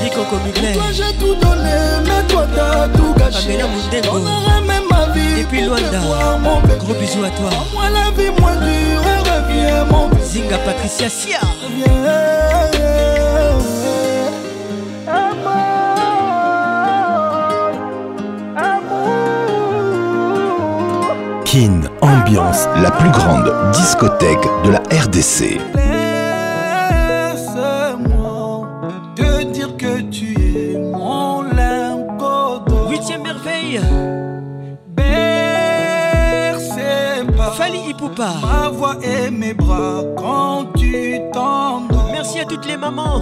Thierry Coco Mugler Toi j'ai tout donné mais toi t'as tout gâché. J'honorerai même ma vie Depuis Luanda. mon bébé. Gros bisous à toi. Moi la vie moins dure reviens mon bébé. Zinga Patricia Sia. Kin Ambiance, la plus grande discothèque de la RDC. Ma voix et mes bras quand tu t'endors. Merci à toutes les mamans.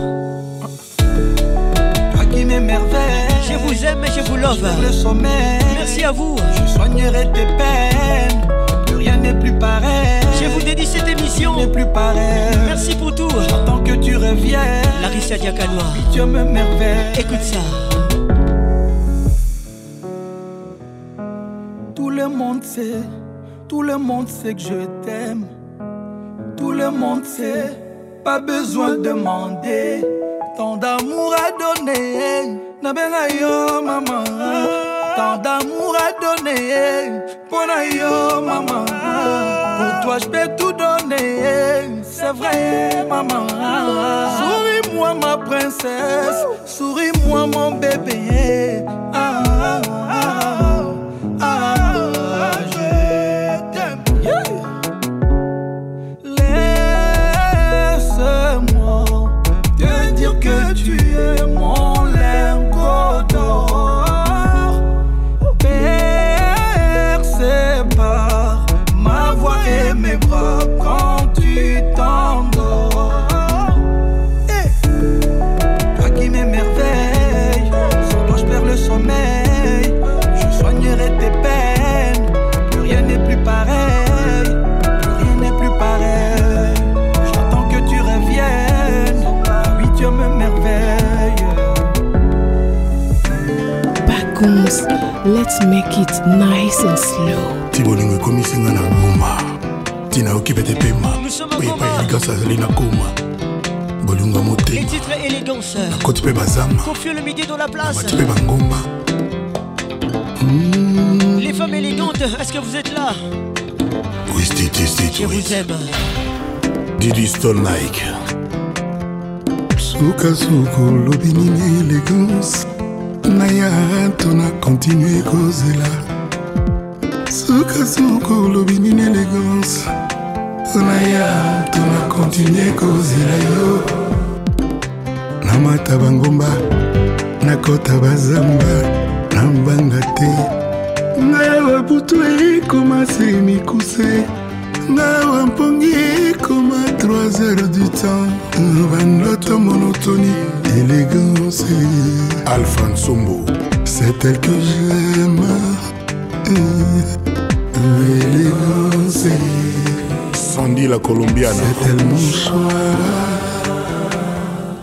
Toi qui m'émerveilles. Je vous aime et je vous love. Le sommeil. Merci à vous. Je soignerai tes peines. Plus rien n'est plus pareil. Je vous dédie cette émission. N'est plus pareil. Merci pour tout. J'attends que tu reviennes. Larissa Diakanoa Tu me merveille. Écoute ça. Tout le monde sait, tout le monde sait que je t'aime. Tout le monde sait, pas besoin de demander. Tant d'amour à donner, nabenga yo maman. Tant d'amour à donner, pona yo maman. Pour toi je peux tout donner, c'est vrai maman. Souris-moi ma princesse, souris-moi mon bébé. Ah, ah, ah, it nice and slow. ti bolingo ekomisi nga na goma ntina oki pete pema. Oyo epai elikasi azali na koma. Bolingo motema. Nakoti mpe bazama. Confie le midi dans la place. Mati mpe bangomba. Les femmes élégantes, est-ce que vous êtes là? Je vous aime. Didi stol nike? Sukasuku lobi nini élégance naya to na continue kozela. Sukasuku lobi nini élégance naya to na continue kozela yo. Namata bangomba nakota bazamba nambanga te. Ngai awa butu ekoma se mikuse. Ngawa mpongi ekoma 3 heures du temps. Bandoto monotoni élégance alpha nsombo c'est elle que j'aime. Élégance sandi la colombiana. C'est elle mon choix.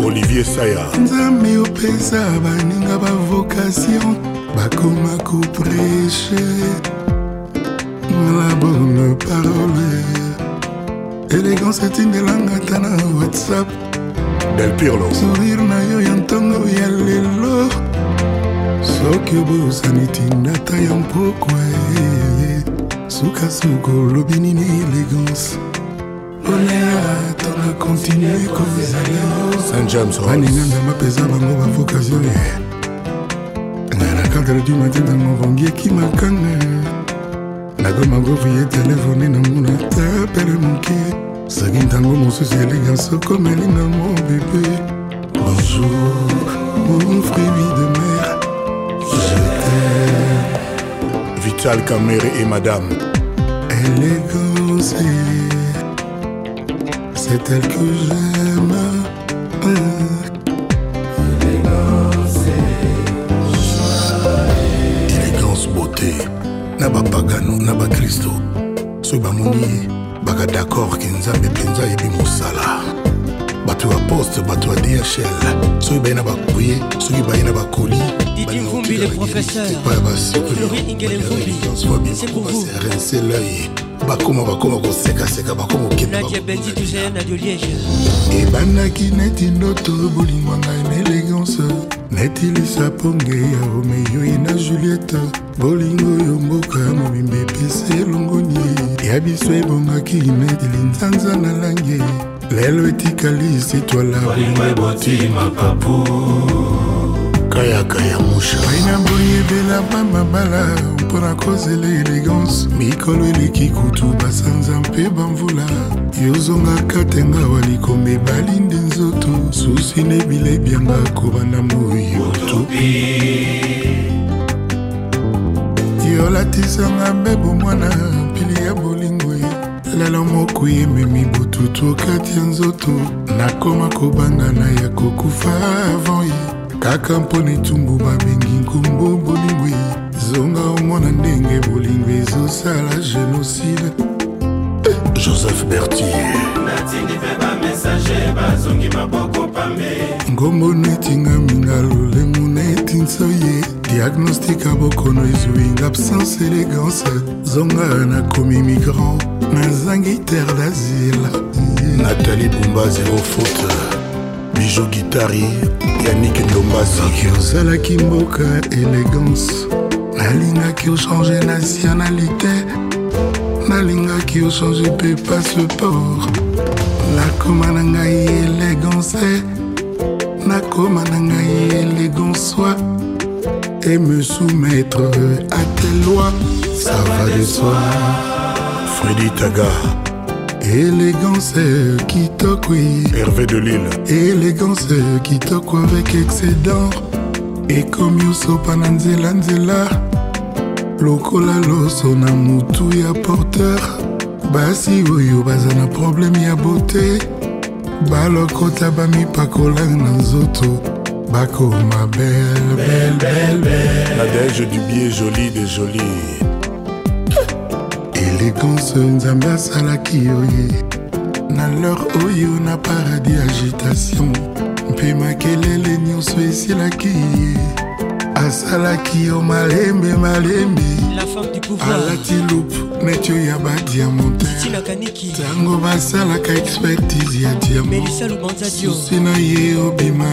Olivier saya. Nzambe opesa baninga bavocation bakoma kopreche la bonne parole. Élégance etindelanga ata na whatsapp del pirlo sourire na yo ya ntongo ya lelo soki obosani tindata ya mpokwa sukasuka olobi nini kontinue bango ye nga na 4 du matin ntango vongi ekimakanga nakoma koviye telefone moke soki ntango mosusu élégance okomeli na mo bebe. Bonjour mon fruit de mer. Je vital camere et madame. Élégance c'est elle que j'aime. élégance beauté. Na bapagano na bakristo soki bamoni kaka d'accord ke nzambe mpenza ayebi mosala. Bato ya poste bato ya dhl soki baye na bakoye soki baye na bakoli baserc l'œil. Bakoma bakoma kosekaseka bakoma okeebanaki neti ndoto bolingwa ngai na élégance neti lisaponge ya romeo ye na juliette bolingo oyo mboka mobimba epesa elongoni. Ya biso ebongaki neti linzanza na langi lelo etikali sitwala bolingo eboti mapapu. Kayaka ya musha aina boyi ebela bamabala mpona kozela élégance mikolo eleki kutu basanza mpe bamvula. Yozongaka te ngawa likomba ebali nde nzoto susi na ebila ebyanga kobanda moyo tupi yolatisanga mbebo mwana mpili ya bolingo ye lelo moko ememi bututu kati ya nzoto nakoma kobangana ya kokufa avant ye kaka mpona etumbu babengi nkombo bolingo ye zonga omona ndenge bolingo ezosala génocide. Joseph bertier natindi mpe bamessage bazongi maboko pambe ngombo netinga minga lolemo neti nsoye diagnostika bokono ezwinga absence élégance zonga nakomi migrant nazangi terre d'asile. Nathalie bumba zero faute. Bijo gitari yanik ndomba soki ozalaki mboka élégance nalingaki ochange nationalité. Nalingaki ochange mpe passeport. Nakoma na ngai élégance. Nakoma na ngai éléganceoi et me soumettre à tes lois. Ça va de soi. Freddy Taga. Élégance kitoko Hervé de Lille. Élégance kitoko avec excédent. Ekomi osopa na nzela nzela lokola loso na mutu ya porteur basi oyo baza na probleme ya bote balokota bamipakola na nzoto bakoma bel bel bel bel. Nadege du biais joli de joli élégance nzambe asalaki yo ye. Na lor oyo na paradis agitation mpe makelele nyonso esilaki ye asalaki yo malembe malembe. Alati loupe neti oyo ya badiamontantango basalaka expertise ya diamosusi na ye obima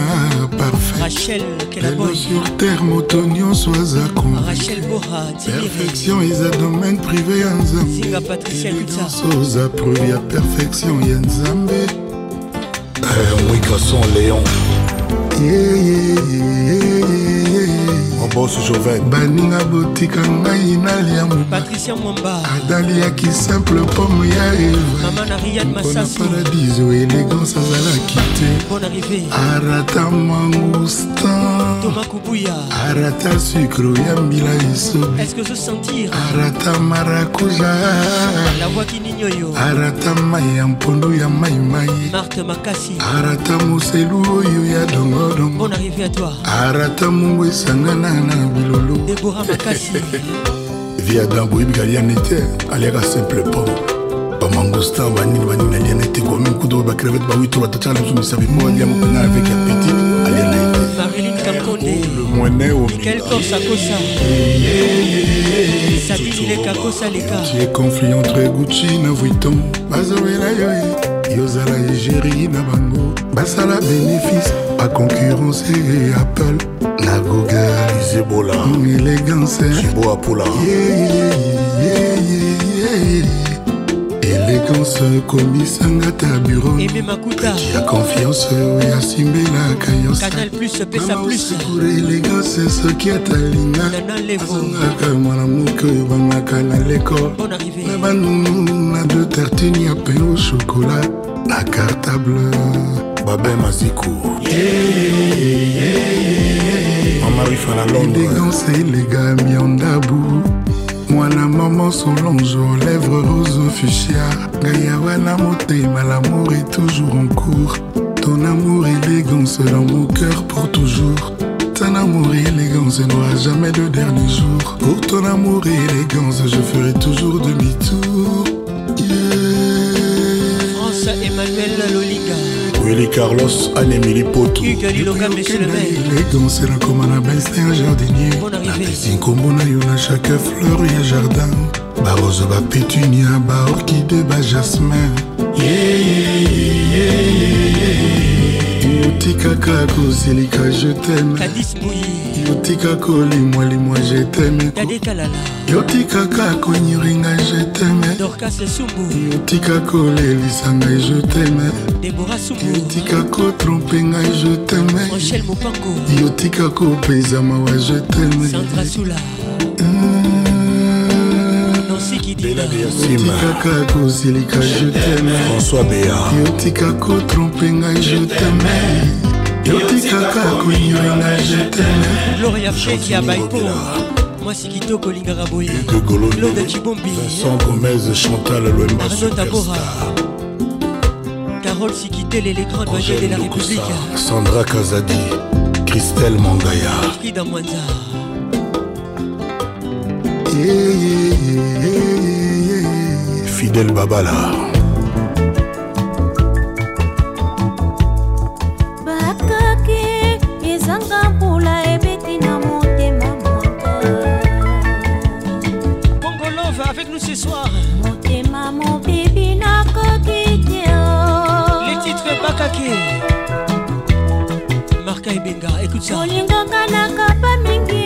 parfaitelo sur terre moto nyonso aza conperfection eza domaine privé ya nzambeso oza preuve ya perfection ya nzambe. Eh, Wikason léon. Yeah, yeah, yeah, yeah. obos joven baninga botika ngai naliamopatricia mwamba. Adaliaki simple pome ya evaparadiso elegance azalaki te. Arata mangustan arata sucre ya mbila esoarata marakuja. Arata mai ya mpondo ya maimai arata moselu oyo ya dongodongo arata mongo esanga ngana na bilolo. Viadin boyebi kaliani te aliaka simple pom bamangostin banini banini naliana ete komi kudo oyo bacrevete bawitro batatiaka liso misapi po alia mopena avec apetit aliana ete conflit entre gucci na vuitton bazowela yo yozala egérie na bango basala bénéfice baconcurrence e apple. la google izebola mon élégance. Jibo apula élégance komisanga ta bureau ya confiance oyo asimbelaka yosekure élégance soki atalinga azongaka mwanamoki oyo bangaka na leko na banunu na de tartine ya pe au chokolat na cartable babe maziku yeah, yeah, yeah, yeah. Élégance elegami ondabu mwana mama solange aux lèvres rose fuchsia. Ngai awa na motema l'amour est toujours en cours. Ton amour élégance dans mon cœur pour toujours. Ton amour et élégance n'aura jamais de dernier jour. Pour ton amour et élégance je ferai toujours demi-tour. France Eli Carlos, Annemili Poto. Elegancer comme na bese ya jardinier. Napesi nkombo na yo na chaque fleur ya jardin. barose bapetunia baorkide bajasmin otikaka kozelika je teme yotika kolimwa limwa je teme yotikaka konyiringa je teme yotika kolelisa ngai je teme yotika kotrompe ngai je teme yotika kopesa mawa je teme yotikaka kosilika je teme François Béa. Yotika kotrompe ngai je teme yotikaka konyiringa ngai gloria baipo mwasi kitoko olingaka boye loda cibombi Vincent Gomez, Chantal Lwemba, arno tabora. Carole sikitele les grandes de la république. Sandra Kazadi, Christelle Mangaya. frida mwanza. Fidèle Babala. Bakake marka ebenga écoute ça. Olinganga na kapa mingi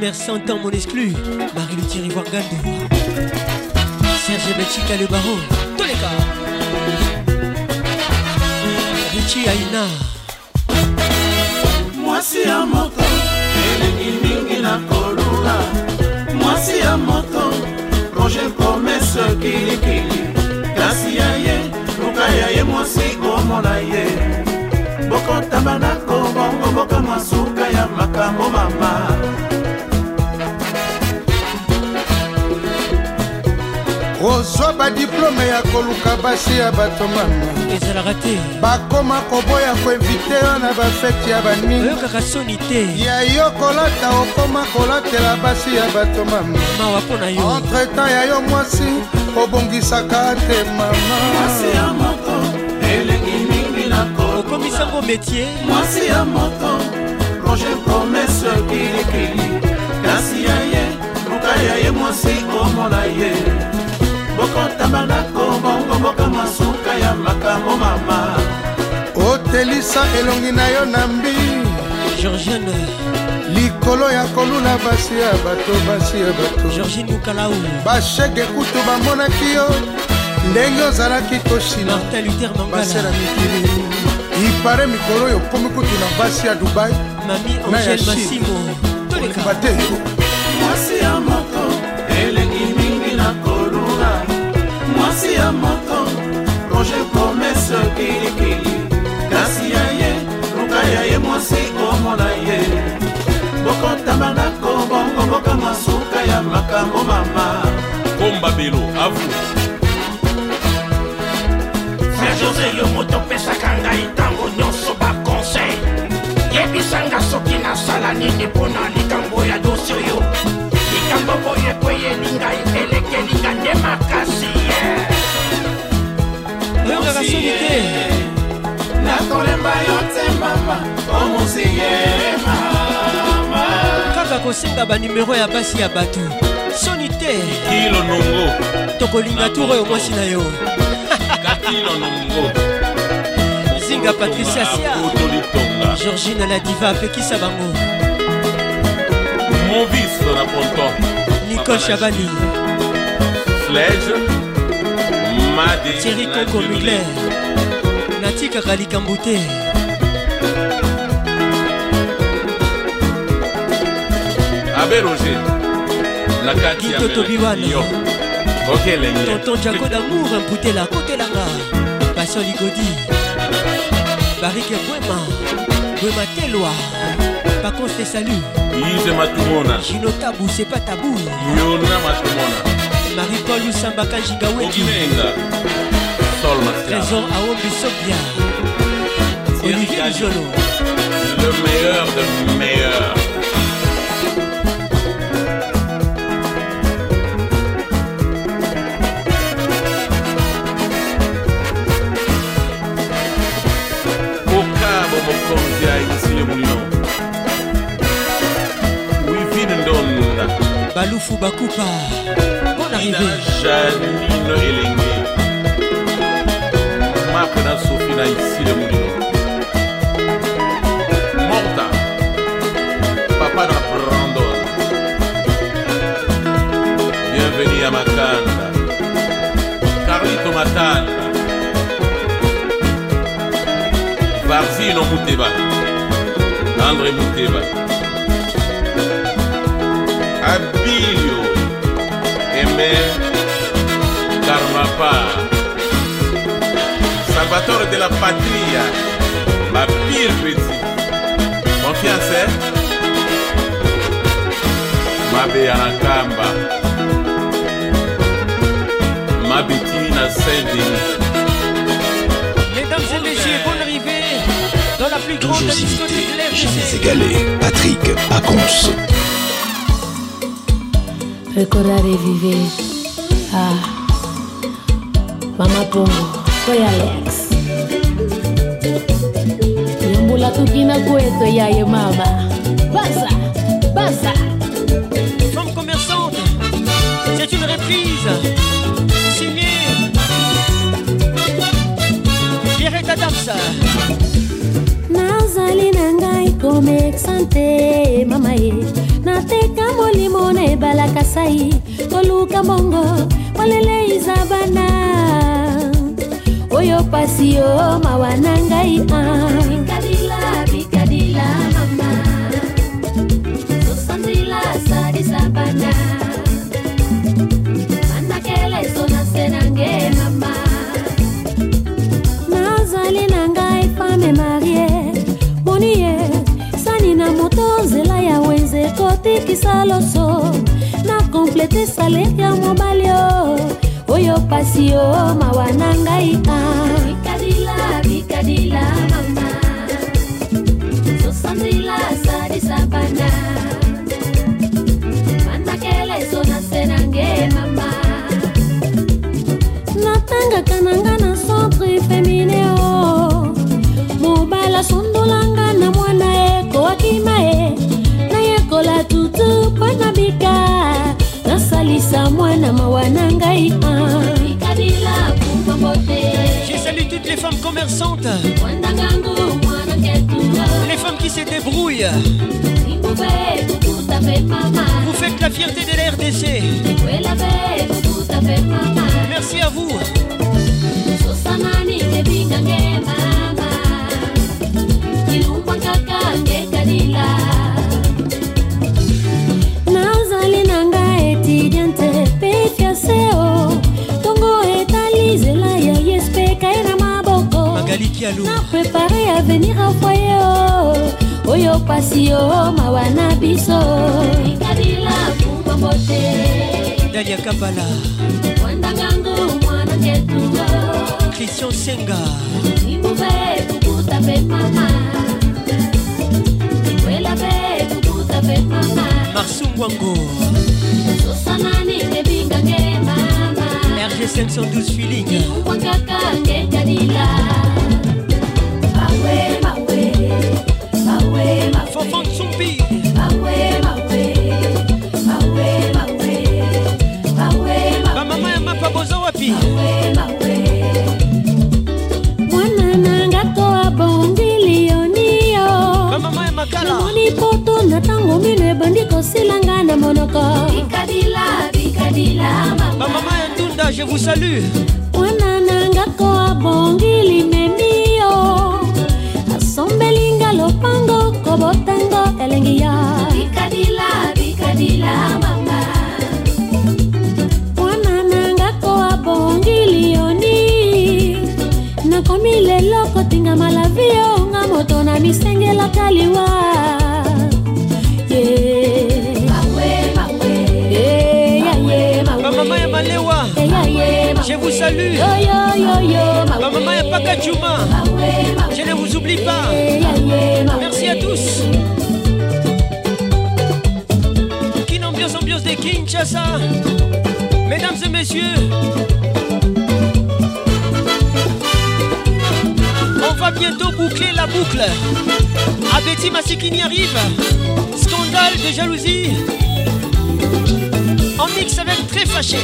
100 ans mon exclu. Marie-Lou Thierry Wargando Serge Belchica le baron. Tous les gars. Richie Aina mwasi ya moto elengi mingi na kolula mwasi ya moto roger promese kilikili kasi ya ye luka ya ye mwasi omona ye. Bokotamba na kobongo bokama suka ya makambo mama kozwa badiplome ya koluka basi ya bato mama. Ezalaka te. Bakoma koboya koinvite yo na bafeti ya baninga oyokaka soni te. Ya yo kolata okoma kolatela basi ya bato mama. Mawa mpo na yo. Entretemps ya yo mwasi obongisaka te mama. Okomisango métier. Mwasi ya moto roger promese kilikili. Kasi ya ye luka ya ye mwasi omona ye bokotamba na kobongo bokama suka ya makambo mama. Otelisa elongi na yo na mbi. Georgiane likolo ya kolula basi ya bato basi ya bato. Georgine mukalau bashege kutu bamonaki yo. Ndenge ozalaki koshina martin luther mangala. Basela mikili. Ipare mikolo oyo okomi kutu na basi ya dubai. Mami angel masimo. Toleka te mwasi ya moto mwasi ya moto roge promese kilikili. Kasi ya ye luka ya ye mwasi omona ye bokotama ndako bongo bokama suka ya makambo mama. Komba belo avu frère josé yo moto opesaka ngai ntango nyonso bakonsey yebisanga soki nasala nini mpo na likambo ya dosi oyo. Likambo boye po eyeli ngai elekeli nga nde makasi oyokaka soni te nakolemba yo te mama. Omosi ye mama. Kaka kosenga banimero ya basi ya bato. Soni te. Kilo nongo. Tokolinga tour oyo mwasi na yo. Kakilo nongo. Zinga patricia sia. Georgine la diva apekisa bango moviso na ponton nicole chabani. Flege thierry koko mugler natikaka likambo te abe roger na kati ya yo okelenge tonton jako damour mputelaka kotelanga passion ligodi. Barike bwema bwema telwa pacons te salut. Ize matumona gino tabu c'est pas tabou. Yona matumona marie-paul usambaka njinga weki okinenga master trésor aombi sobia olivier lijolo le meilleur de meilleur mokonzi ayisile molino wivine ndonda balufu bakupa bon arrivé janino elenge na sophie na isile molino morta. Papa na brandon. Bienveni ya makanda. Carlito matanda varzino muteba andre muteba abilio. Emer salvatore de la patria ma pire petit confiance eh? mabeya na nkamba mabeti na saint-denis Mesdames et messieurs, bonne arrivée dans la plus grande Toujours imité, jamais égalé. Patrick Pacons. Recordar e viver. Ah. Mama Pongo, foi Alex. Tukina kwetu yaye mama. Basa, basa. Femme commerçante, c'est une reprise. Signée Pierrette Adams. nazali na ngai komexante mama ye nateka molimo na ebalaka sai koluka mbongo molelei bana oyo pasi yo mawa na ngai bikadila kotikisa loso na komplete salere ya mobali o oyo pasi o mawa na ngai a bikadila bikadila Je salue toutes les femmes commerçantes. Les femmes qui se débrouillent. Vous faites la fierté de la RDC. Merci à vous. Na préparé à venir en foyer oh. oyo pasi yo mawa na biso. Ikadila kumbango te dalia kabala. Wandangangu mwana ketuwa christian senga. Imuve kukuta pe mama. Ikwela pe kukuta pe mama. Marsungwango sosanani ngebingange mama. Rg 512 feeling. Ngekadila mawe namoni poto na ntango mino ebandi kosilanga na monoko. Bikadila bikadila bamama ya ndunda je vous salue. Mwana nanga ko abongili memiyo na lopango kobotango elengi ya. Bikadila bikadila mama. Mwana nanga ko abongi lioni. Nakomi lelo kotinga malavi yo nga moto na misengelaka liwa Maman et Maléwa, je vous salue. Yo, yo, yo, yo. Je ne vous oublie pas. Merci à tous. Kin ambiance des Kinshasa. Mesdames et messieurs. On va bientôt boucler la boucle. Abeti Massikini arrive. Scandale de jalousie. En mix avec très fâché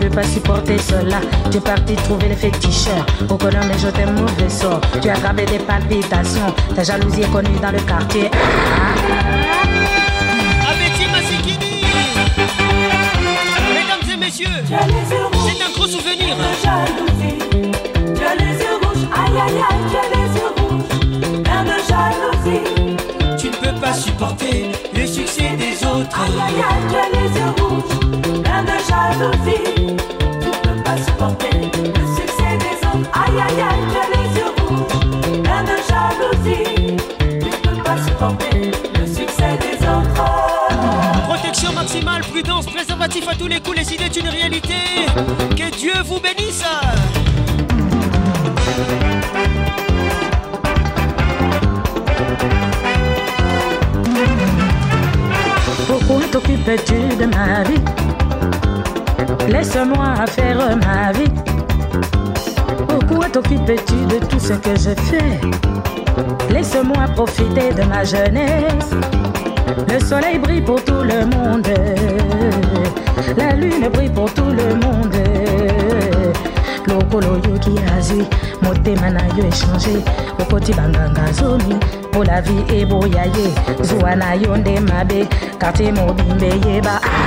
peux pas supporter cela. Tu es parti trouver les féticheurs. Pour que l'homme je t'aime mauvais sort. Tu as gravé des palpitations. Ta jalousie est connue dans le quartier. Mesdames et messieurs C'est un gros souvenir Tu as les yeux rouges, aïe aïe aïe, tu as les yeux rouges, plein de jalousie. Tu ne peux pas supporter le succès des autres Aïe aïe aïe, tu as les yeux rouges, plein de jalousie. Tu ne peux pas supporter le succès des autres. Aïe aïe aïe, tu as les yeux rouges, plein de jalousie. Tu ne peux pas supporter le succès des autres. Protection maximale, prudence, préservatif à tous les coups, les idées est une réalité. Que Dieu vous bénisse. T'occupes-tu de ma vie Laisse-moi faire ma vie. Pourquoi t'occupes-tu de tout ce que je fais? Laisse-moi profiter de ma jeunesse. Le soleil brille pour tout le monde. La lune brille pour tout le monde. lokolo yoki azwi motema na yo echange okoti banganga zomi Mon avi e boyaye Zwana yon de mabe Kate mobimbe ye ba ah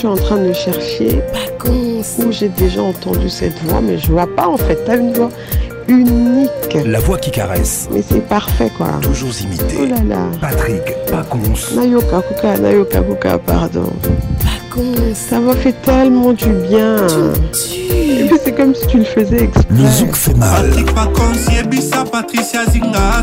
suis en train de chercher où j'ai déjà entendu cette voix, mais je vois pas en fait. T'as une voix unique. La voix qui caresse. Mais c'est parfait quoi. Toujours imité. Oh là là. Patrick Pacons. Nayoka Kuka, Nayoka Kuka, pardon. Pacons. Ça m'a fait tellement du bien. C'est comme si tu le faisais exprès. Le zouk fait mal. Patricia Zinga,